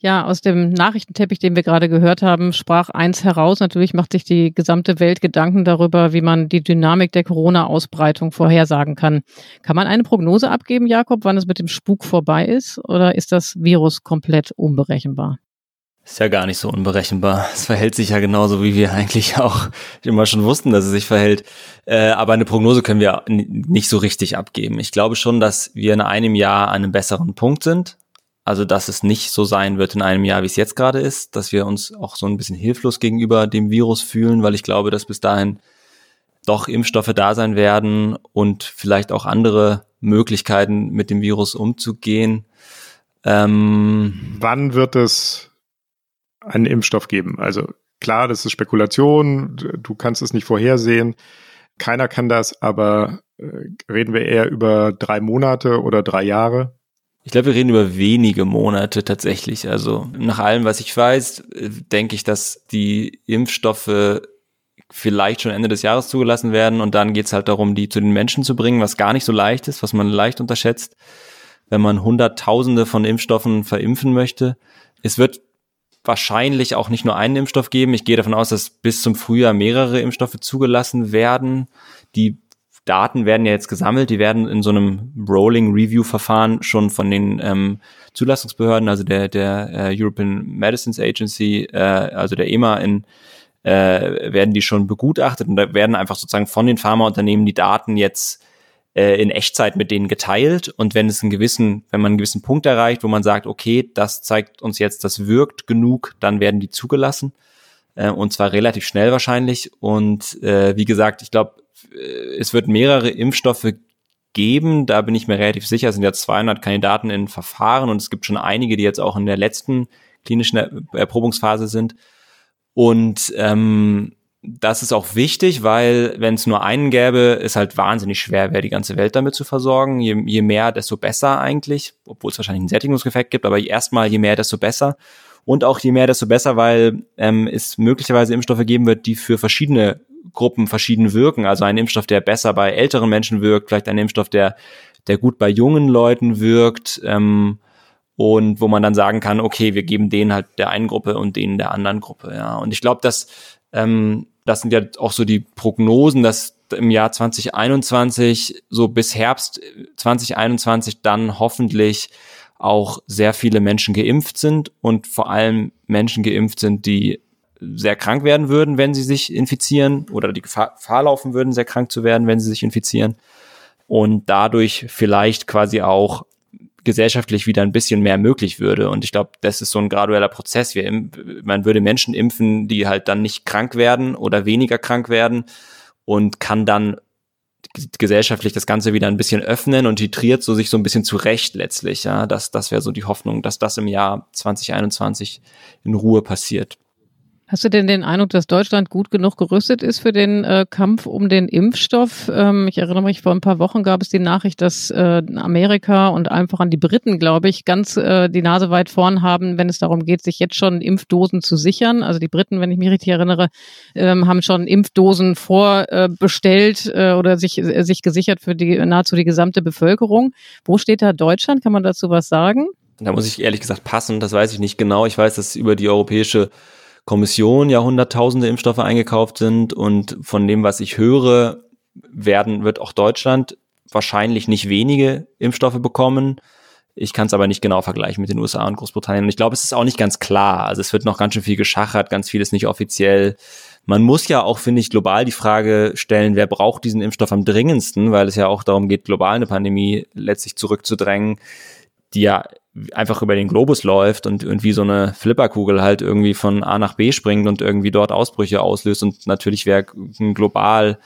Ja, aus dem Nachrichtenteppich, den wir gerade gehört haben, sprach eins heraus. Natürlich macht sich die gesamte Welt Gedanken darüber, wie man die Dynamik der Corona-Ausbreitung vorhersagen kann. Kann man eine Prognose abgeben, Jakob, wann es mit dem Spuk vorbei ist? Oder ist das Virus komplett unberechenbar? Ist ja gar nicht so unberechenbar. Es verhält sich ja genauso, wie wir eigentlich auch (laughs) immer schon wussten, dass es sich verhält. Äh, aber eine Prognose können wir nicht so richtig abgeben. Ich glaube schon, dass wir in einem Jahr an einem besseren Punkt sind. Also, dass es nicht so sein wird in einem Jahr, wie es jetzt gerade ist, dass wir uns auch so ein bisschen hilflos gegenüber dem Virus fühlen, weil ich glaube, dass bis dahin doch Impfstoffe da sein werden und vielleicht auch andere Möglichkeiten mit dem Virus umzugehen. Ähm, Wann wird es einen Impfstoff geben. Also klar, das ist Spekulation, du kannst es nicht vorhersehen, keiner kann das, aber äh, reden wir eher über drei Monate oder drei Jahre? Ich glaube, wir reden über wenige Monate tatsächlich. Also nach allem, was ich weiß, äh, denke ich, dass die Impfstoffe vielleicht schon Ende des Jahres zugelassen werden und dann geht es halt darum, die zu den Menschen zu bringen, was gar nicht so leicht ist, was man leicht unterschätzt, wenn man Hunderttausende von Impfstoffen verimpfen möchte. Es wird wahrscheinlich auch nicht nur einen Impfstoff geben. Ich gehe davon aus, dass bis zum Frühjahr mehrere Impfstoffe zugelassen werden. Die Daten werden ja jetzt gesammelt, die werden in so einem Rolling Review Verfahren schon von den ähm, Zulassungsbehörden, also der der äh, European Medicines Agency, äh, also der EMA in äh, werden die schon begutachtet und da werden einfach sozusagen von den Pharmaunternehmen die Daten jetzt äh, in Echtzeit mit denen geteilt. Und wenn es einen gewissen, wenn man einen gewissen Punkt erreicht, wo man sagt, okay, das zeigt uns jetzt, das wirkt genug, dann werden die zugelassen. Äh, und zwar relativ schnell wahrscheinlich. Und äh, wie gesagt, ich glaube, äh, es wird mehrere Impfstoffe geben, da bin ich mir relativ sicher, es sind ja 200 Kandidaten in Verfahren. Und es gibt schon einige, die jetzt auch in der letzten klinischen Erprobungsphase sind. Und ähm, das ist auch wichtig, weil wenn es nur einen gäbe, ist halt wahnsinnig schwer wäre, die ganze Welt damit zu versorgen. Je, je mehr, desto besser eigentlich, obwohl es wahrscheinlich einen Sättigungseffekt gibt, aber erstmal je mehr, desto besser. Und auch je mehr, desto besser, weil ähm, es möglicherweise Impfstoffe geben wird, die für verschiedene Gruppen verschieden wirken. Also ein Impfstoff, der besser bei älteren Menschen wirkt, vielleicht ein Impfstoff, der, der gut bei jungen Leuten wirkt. Ähm, und wo man dann sagen kann, okay, wir geben denen halt der einen Gruppe und denen der anderen Gruppe. Ja, und ich glaube, dass ähm, das sind ja auch so die Prognosen, dass im Jahr 2021, so bis Herbst 2021 dann hoffentlich auch sehr viele Menschen geimpft sind und vor allem Menschen geimpft sind, die sehr krank werden würden, wenn sie sich infizieren oder die Gefahr, laufen würden, sehr krank zu werden, wenn sie sich infizieren. Und dadurch vielleicht quasi auch gesellschaftlich wieder ein bisschen mehr möglich würde. Und ich glaube, das ist so ein gradueller Prozess. Wir, man würde Menschen impfen, die halt dann nicht krank werden oder weniger krank werden und kann dann gesellschaftlich das Ganze wieder ein bisschen öffnen und titriert so sich so ein bisschen zurecht letztlich. Ja, das, das wäre so die Hoffnung, dass das im Jahr 2021 in Ruhe passiert. Hast du denn den Eindruck, dass Deutschland gut genug gerüstet ist für den äh, Kampf um den Impfstoff? Ähm, ich erinnere mich, vor ein paar Wochen gab es die Nachricht, dass äh, Amerika und einfach an die Briten, glaube ich, ganz äh, die Nase weit vorn haben, wenn es darum geht, sich jetzt schon Impfdosen zu sichern. Also die Briten, wenn ich mich richtig erinnere, ähm, haben schon Impfdosen vorbestellt äh, oder sich, äh, sich gesichert für die nahezu die gesamte Bevölkerung. Wo steht da Deutschland? Kann man dazu was sagen? Da muss ich ehrlich gesagt passen, das weiß ich nicht genau. Ich weiß, dass über die europäische Kommission ja hunderttausende Impfstoffe eingekauft sind und von dem, was ich höre, werden, wird auch Deutschland wahrscheinlich nicht wenige Impfstoffe bekommen. Ich kann es aber nicht genau vergleichen mit den USA und Großbritannien. Und ich glaube, es ist auch nicht ganz klar. Also es wird noch ganz schön viel geschachert, ganz vieles nicht offiziell. Man muss ja auch, finde ich, global die Frage stellen, wer braucht diesen Impfstoff am dringendsten, weil es ja auch darum geht, global eine Pandemie letztlich zurückzudrängen, die ja einfach über den Globus läuft und irgendwie so eine Flipperkugel halt irgendwie von A nach B springt und irgendwie dort Ausbrüche auslöst. Und natürlich wäre ein global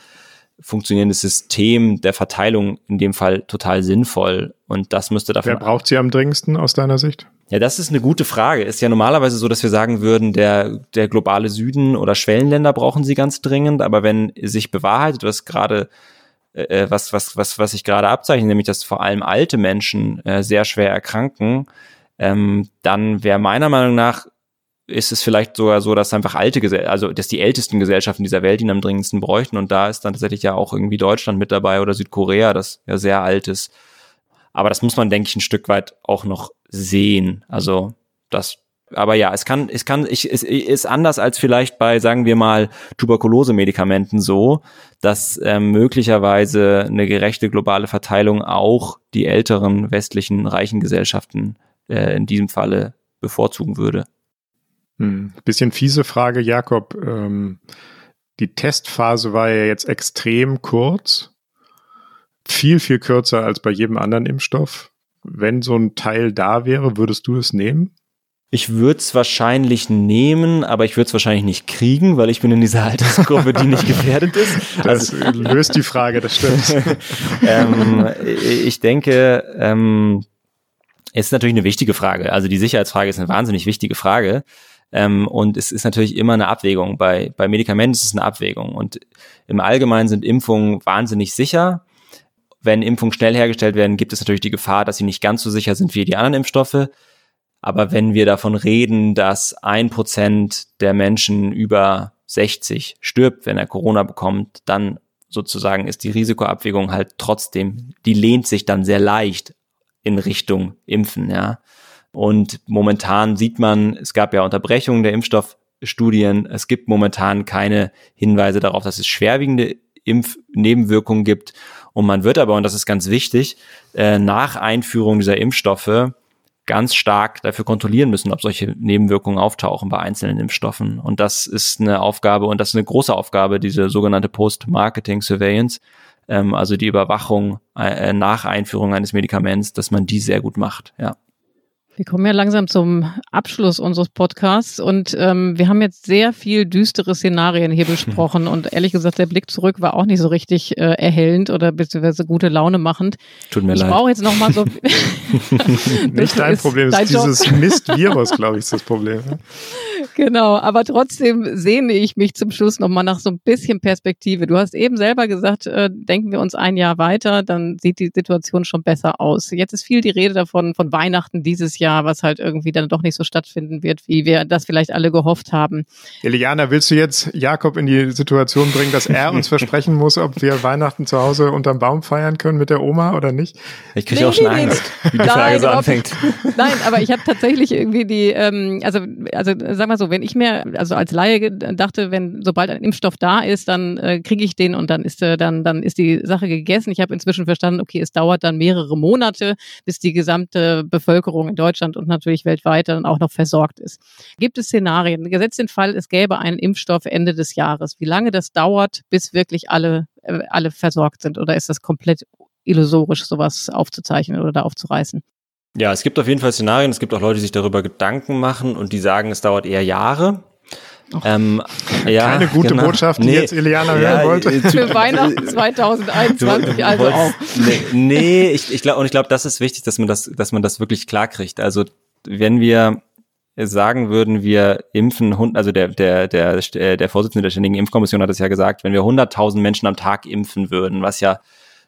funktionierendes System der Verteilung in dem Fall total sinnvoll. Und das müsste dafür. Wer braucht sie am dringendsten aus deiner Sicht? Ja, das ist eine gute Frage. Ist ja normalerweise so, dass wir sagen würden, der, der globale Süden oder Schwellenländer brauchen sie ganz dringend. Aber wenn sich bewahrheitet, was gerade äh, äh, was, was, was, was sich gerade abzeichnet, nämlich dass vor allem alte Menschen äh, sehr schwer erkranken, ähm, dann wäre meiner Meinung nach ist es vielleicht sogar so, dass einfach alte, Gesell also dass die ältesten Gesellschaften dieser Welt ihn am dringendsten bräuchten. Und da ist dann tatsächlich ja auch irgendwie Deutschland mit dabei oder Südkorea, das ja sehr alt ist. Aber das muss man, denke ich, ein Stück weit auch noch sehen. Also das aber ja, es kann, es kann, ich, es ist anders als vielleicht bei, sagen wir mal, Tuberkulose-Medikamenten so, dass ähm, möglicherweise eine gerechte globale Verteilung auch die älteren westlichen reichen Gesellschaften äh, in diesem Falle bevorzugen würde. Hm. Bisschen fiese Frage, Jakob. Ähm, die Testphase war ja jetzt extrem kurz. Viel, viel kürzer als bei jedem anderen Impfstoff. Wenn so ein Teil da wäre, würdest du es nehmen? Ich würde es wahrscheinlich nehmen, aber ich würde es wahrscheinlich nicht kriegen, weil ich bin in dieser (laughs) Altersgruppe, die nicht gefährdet ist. Das also, löst die Frage, das stimmt. (laughs) ähm, ich denke, ähm, es ist natürlich eine wichtige Frage. Also die Sicherheitsfrage ist eine wahnsinnig wichtige Frage. Ähm, und es ist natürlich immer eine Abwägung. Bei, bei Medikamenten ist es eine Abwägung. Und im Allgemeinen sind Impfungen wahnsinnig sicher. Wenn Impfungen schnell hergestellt werden, gibt es natürlich die Gefahr, dass sie nicht ganz so sicher sind wie die anderen Impfstoffe. Aber wenn wir davon reden, dass ein Prozent der Menschen über 60 stirbt, wenn er Corona bekommt, dann sozusagen ist die Risikoabwägung halt trotzdem, die lehnt sich dann sehr leicht in Richtung Impfen, ja. Und momentan sieht man, es gab ja Unterbrechungen der Impfstoffstudien. Es gibt momentan keine Hinweise darauf, dass es schwerwiegende Impfnebenwirkungen gibt. Und man wird aber, und das ist ganz wichtig, äh, nach Einführung dieser Impfstoffe ganz stark dafür kontrollieren müssen, ob solche Nebenwirkungen auftauchen bei einzelnen Impfstoffen. Und das ist eine Aufgabe und das ist eine große Aufgabe, diese sogenannte Post-Marketing Surveillance, ähm, also die Überwachung äh, nach Einführung eines Medikaments, dass man die sehr gut macht. Ja. Wir kommen ja langsam zum Abschluss unseres Podcasts und ähm, wir haben jetzt sehr viel düstere Szenarien hier (laughs) besprochen und ehrlich gesagt, der Blick zurück war auch nicht so richtig äh, erhellend oder beziehungsweise gute Laune machend. Tut mir ich leid. Ich brauche jetzt noch mal so. (laughs) (laughs) nicht dein Problem, ist dieses Mistvirus, glaube ich, ist das Problem. Genau, aber trotzdem sehne ich mich zum Schluss noch mal nach so ein bisschen Perspektive. Du hast eben selber gesagt, äh, denken wir uns ein Jahr weiter, dann sieht die Situation schon besser aus. Jetzt ist viel die Rede davon von Weihnachten dieses Jahr Jahr, was halt irgendwie dann doch nicht so stattfinden wird, wie wir das vielleicht alle gehofft haben. Eliana, willst du jetzt Jakob in die Situation bringen, dass er uns (laughs) versprechen muss, ob wir Weihnachten zu Hause unterm Baum feiern können mit der Oma oder nicht? Ich kriege nee, auch schon nee, Angst, wie die Nein, Frage so anfängt. Nein, aber ich habe tatsächlich irgendwie die, ähm, also, also sag mal so, wenn ich mir, also als Laie dachte, wenn sobald ein Impfstoff da ist, dann äh, kriege ich den und dann ist äh, dann dann ist die Sache gegessen. Ich habe inzwischen verstanden, okay, es dauert dann mehrere Monate, bis die gesamte Bevölkerung in Deutschland Deutschland und natürlich weltweit dann auch noch versorgt ist. Gibt es Szenarien? Gesetzt den Fall, es gäbe einen Impfstoff Ende des Jahres. Wie lange das dauert, bis wirklich alle, äh, alle versorgt sind? Oder ist das komplett illusorisch, sowas aufzuzeichnen oder da aufzureißen? Ja, es gibt auf jeden Fall Szenarien. Es gibt auch Leute, die sich darüber Gedanken machen und die sagen, es dauert eher Jahre. Ähm, ja, Keine gute genau. Botschaft, die nee, jetzt Eliana ja, hören wollte. Äh, Für Weihnachten (laughs) 2021, also auch. Nee, nee ich, ich glaube, und ich glaube, das ist wichtig, dass man das, dass man das wirklich klar kriegt. Also, wenn wir sagen würden, wir impfen, also der, der, der, der Vorsitzende der Ständigen Impfkommission hat es ja gesagt, wenn wir 100.000 Menschen am Tag impfen würden, was ja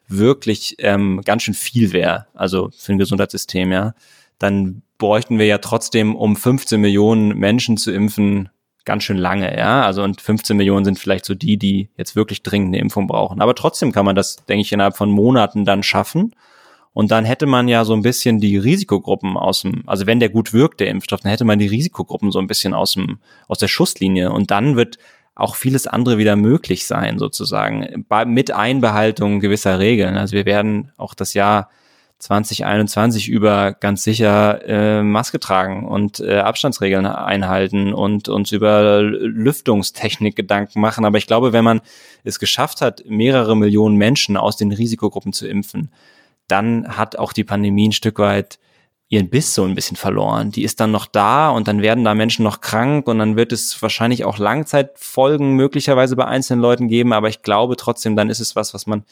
wirklich ähm, ganz schön viel wäre, also für ein Gesundheitssystem, ja, dann bräuchten wir ja trotzdem, um 15 Millionen Menschen zu impfen, ganz schön lange, ja. Also und 15 Millionen sind vielleicht so die, die jetzt wirklich dringend eine Impfung brauchen. Aber trotzdem kann man das, denke ich, innerhalb von Monaten dann schaffen. Und dann hätte man ja so ein bisschen die Risikogruppen aus dem, also wenn der gut wirkt, der Impfstoff, dann hätte man die Risikogruppen so ein bisschen aus dem, aus der Schusslinie. Und dann wird auch vieles andere wieder möglich sein, sozusagen, mit Einbehaltung gewisser Regeln. Also wir werden auch das Jahr 2021 über ganz sicher äh, Maske tragen und äh, Abstandsregeln einhalten und uns über Lüftungstechnik Gedanken machen. Aber ich glaube, wenn man es geschafft hat, mehrere Millionen Menschen aus den Risikogruppen zu impfen, dann hat auch die Pandemie ein Stück weit ihren Biss so ein bisschen verloren. Die ist dann noch da und dann werden da Menschen noch krank und dann wird es wahrscheinlich auch Langzeitfolgen möglicherweise bei einzelnen Leuten geben, aber ich glaube trotzdem, dann ist es was, was man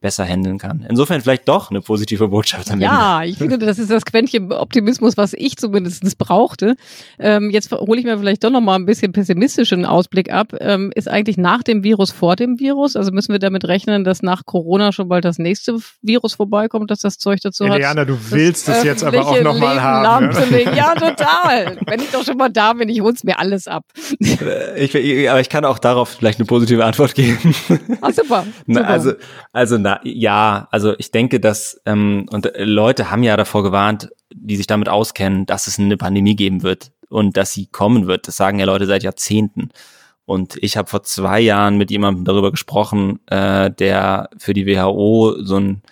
besser handeln kann. Insofern vielleicht doch eine positive Botschaft am Ja, ich finde, das ist das Quäntchen Optimismus, was ich zumindest brauchte. Ähm, jetzt hole ich mir vielleicht doch noch mal ein bisschen pessimistischen Ausblick ab. Ähm, ist eigentlich nach dem Virus vor dem Virus? Also müssen wir damit rechnen, dass nach Corona schon bald das nächste Virus vorbeikommt, dass das Zeug dazu hat? Eliana, du willst es jetzt aber auch noch mal haben. Ne? Ja, total. Wenn ich doch schon mal da bin, ich hol's mir alles ab. Ich, aber ich kann auch darauf vielleicht eine positive Antwort geben. Ah, super. (laughs) super. Also, also na, ja, also ich denke, dass ähm, und äh, Leute haben ja davor gewarnt, die sich damit auskennen, dass es eine Pandemie geben wird und dass sie kommen wird. Das sagen ja Leute seit Jahrzehnten. Und ich habe vor zwei Jahren mit jemandem darüber gesprochen, äh, der für die WHO so ein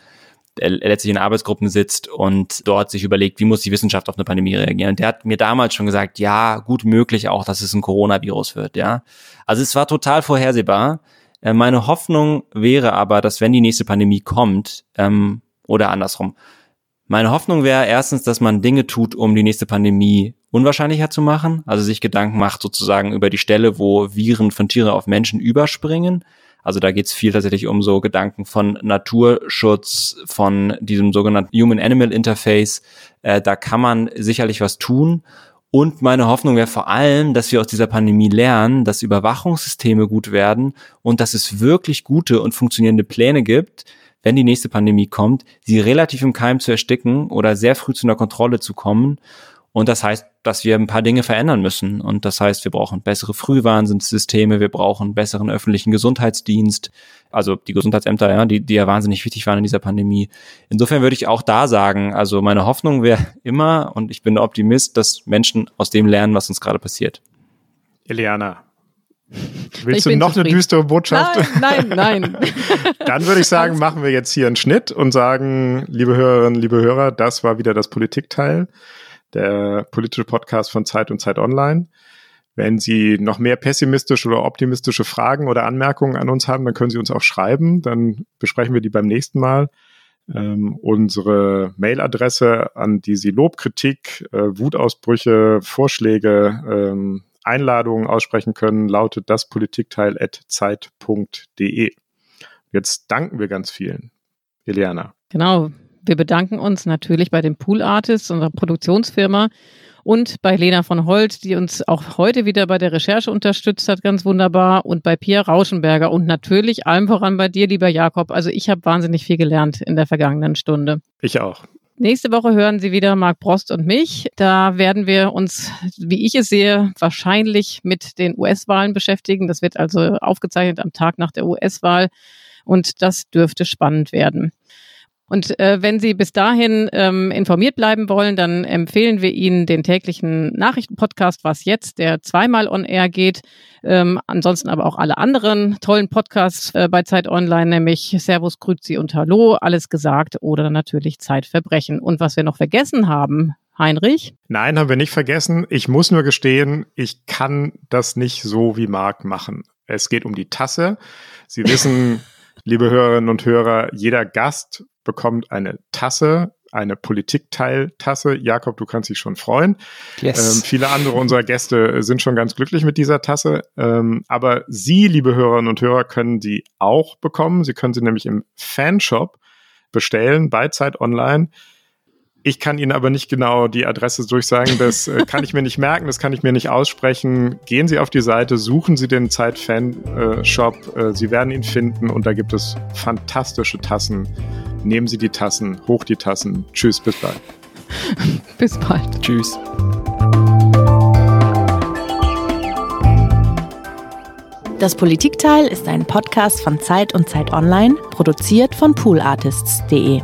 der letztlich in Arbeitsgruppen sitzt und dort sich überlegt, wie muss die Wissenschaft auf eine Pandemie reagieren. Und der hat mir damals schon gesagt, ja, gut möglich auch, dass es ein Coronavirus wird, ja. Also es war total vorhersehbar. Äh, meine Hoffnung wäre aber, dass wenn die nächste Pandemie kommt, ähm, oder andersrum, meine Hoffnung wäre erstens, dass man Dinge tut, um die nächste Pandemie unwahrscheinlicher zu machen, also sich Gedanken macht sozusagen über die Stelle, wo Viren von Tiere auf Menschen überspringen. Also da geht es viel tatsächlich um so Gedanken von Naturschutz, von diesem sogenannten Human-Animal Interface. Äh, da kann man sicherlich was tun. Und meine Hoffnung wäre vor allem, dass wir aus dieser Pandemie lernen, dass Überwachungssysteme gut werden und dass es wirklich gute und funktionierende Pläne gibt, wenn die nächste Pandemie kommt, sie relativ im Keim zu ersticken oder sehr früh zu einer Kontrolle zu kommen. Und das heißt, dass wir ein paar Dinge verändern müssen. Und das heißt, wir brauchen bessere Frühwarnsysteme, wir brauchen besseren öffentlichen Gesundheitsdienst, also die Gesundheitsämter, ja, die, die ja wahnsinnig wichtig waren in dieser Pandemie. Insofern würde ich auch da sagen, also meine Hoffnung wäre (laughs) immer, und ich bin Optimist, dass Menschen aus dem lernen, was uns gerade passiert. Eliana, (laughs) Willst du noch zufrieden. eine düstere Botschaft? Nein, nein, nein. (laughs) Dann würde ich sagen, machen wir jetzt hier einen Schnitt und sagen, liebe Hörerinnen, liebe Hörer, das war wieder das Politikteil, der politische Podcast von Zeit und Zeit Online. Wenn Sie noch mehr pessimistische oder optimistische Fragen oder Anmerkungen an uns haben, dann können Sie uns auch schreiben. Dann besprechen wir die beim nächsten Mal. Ähm, unsere Mailadresse, an die Sie Lob, Kritik, äh, Wutausbrüche, Vorschläge, ähm, Einladungen aussprechen können, lautet daspolitikteil.zeit.de. Jetzt danken wir ganz vielen. Eliana. Genau. Wir bedanken uns natürlich bei den Pool Artists, unserer Produktionsfirma, und bei Lena von Holt, die uns auch heute wieder bei der Recherche unterstützt hat, ganz wunderbar, und bei Pia Rauschenberger und natürlich allem voran bei dir, lieber Jakob. Also ich habe wahnsinnig viel gelernt in der vergangenen Stunde. Ich auch. Nächste Woche hören Sie wieder Marc Brost und mich. Da werden wir uns, wie ich es sehe, wahrscheinlich mit den US-Wahlen beschäftigen. Das wird also aufgezeichnet am Tag nach der US-Wahl. Und das dürfte spannend werden. Und äh, wenn Sie bis dahin ähm, informiert bleiben wollen, dann empfehlen wir Ihnen den täglichen Nachrichtenpodcast Was jetzt, der zweimal on air geht. Ähm, ansonsten aber auch alle anderen tollen Podcasts äh, bei Zeit Online, nämlich Servus, Grüzi und Hallo, alles gesagt oder natürlich Zeitverbrechen. Und was wir noch vergessen haben, Heinrich? Nein, haben wir nicht vergessen. Ich muss nur gestehen, ich kann das nicht so wie Marc machen. Es geht um die Tasse. Sie wissen, (laughs) liebe Hörerinnen und Hörer, jeder Gast bekommt eine Tasse, eine Politikteiltasse. Jakob, du kannst dich schon freuen. Yes. Ähm, viele andere unserer Gäste sind schon ganz glücklich mit dieser Tasse. Ähm, aber Sie, liebe Hörerinnen und Hörer, können die auch bekommen. Sie können sie nämlich im Fanshop bestellen bei Zeit Online. Ich kann Ihnen aber nicht genau die Adresse durchsagen. Das äh, kann ich mir nicht merken, das kann ich mir nicht aussprechen. Gehen Sie auf die Seite, suchen Sie den Zeit-Fan-Shop. Äh, Sie werden ihn finden und da gibt es fantastische Tassen. Nehmen Sie die Tassen, hoch die Tassen. Tschüss, bis bald. (laughs) bis bald. Tschüss. Das Politikteil ist ein Podcast von Zeit und Zeit Online, produziert von poolartists.de.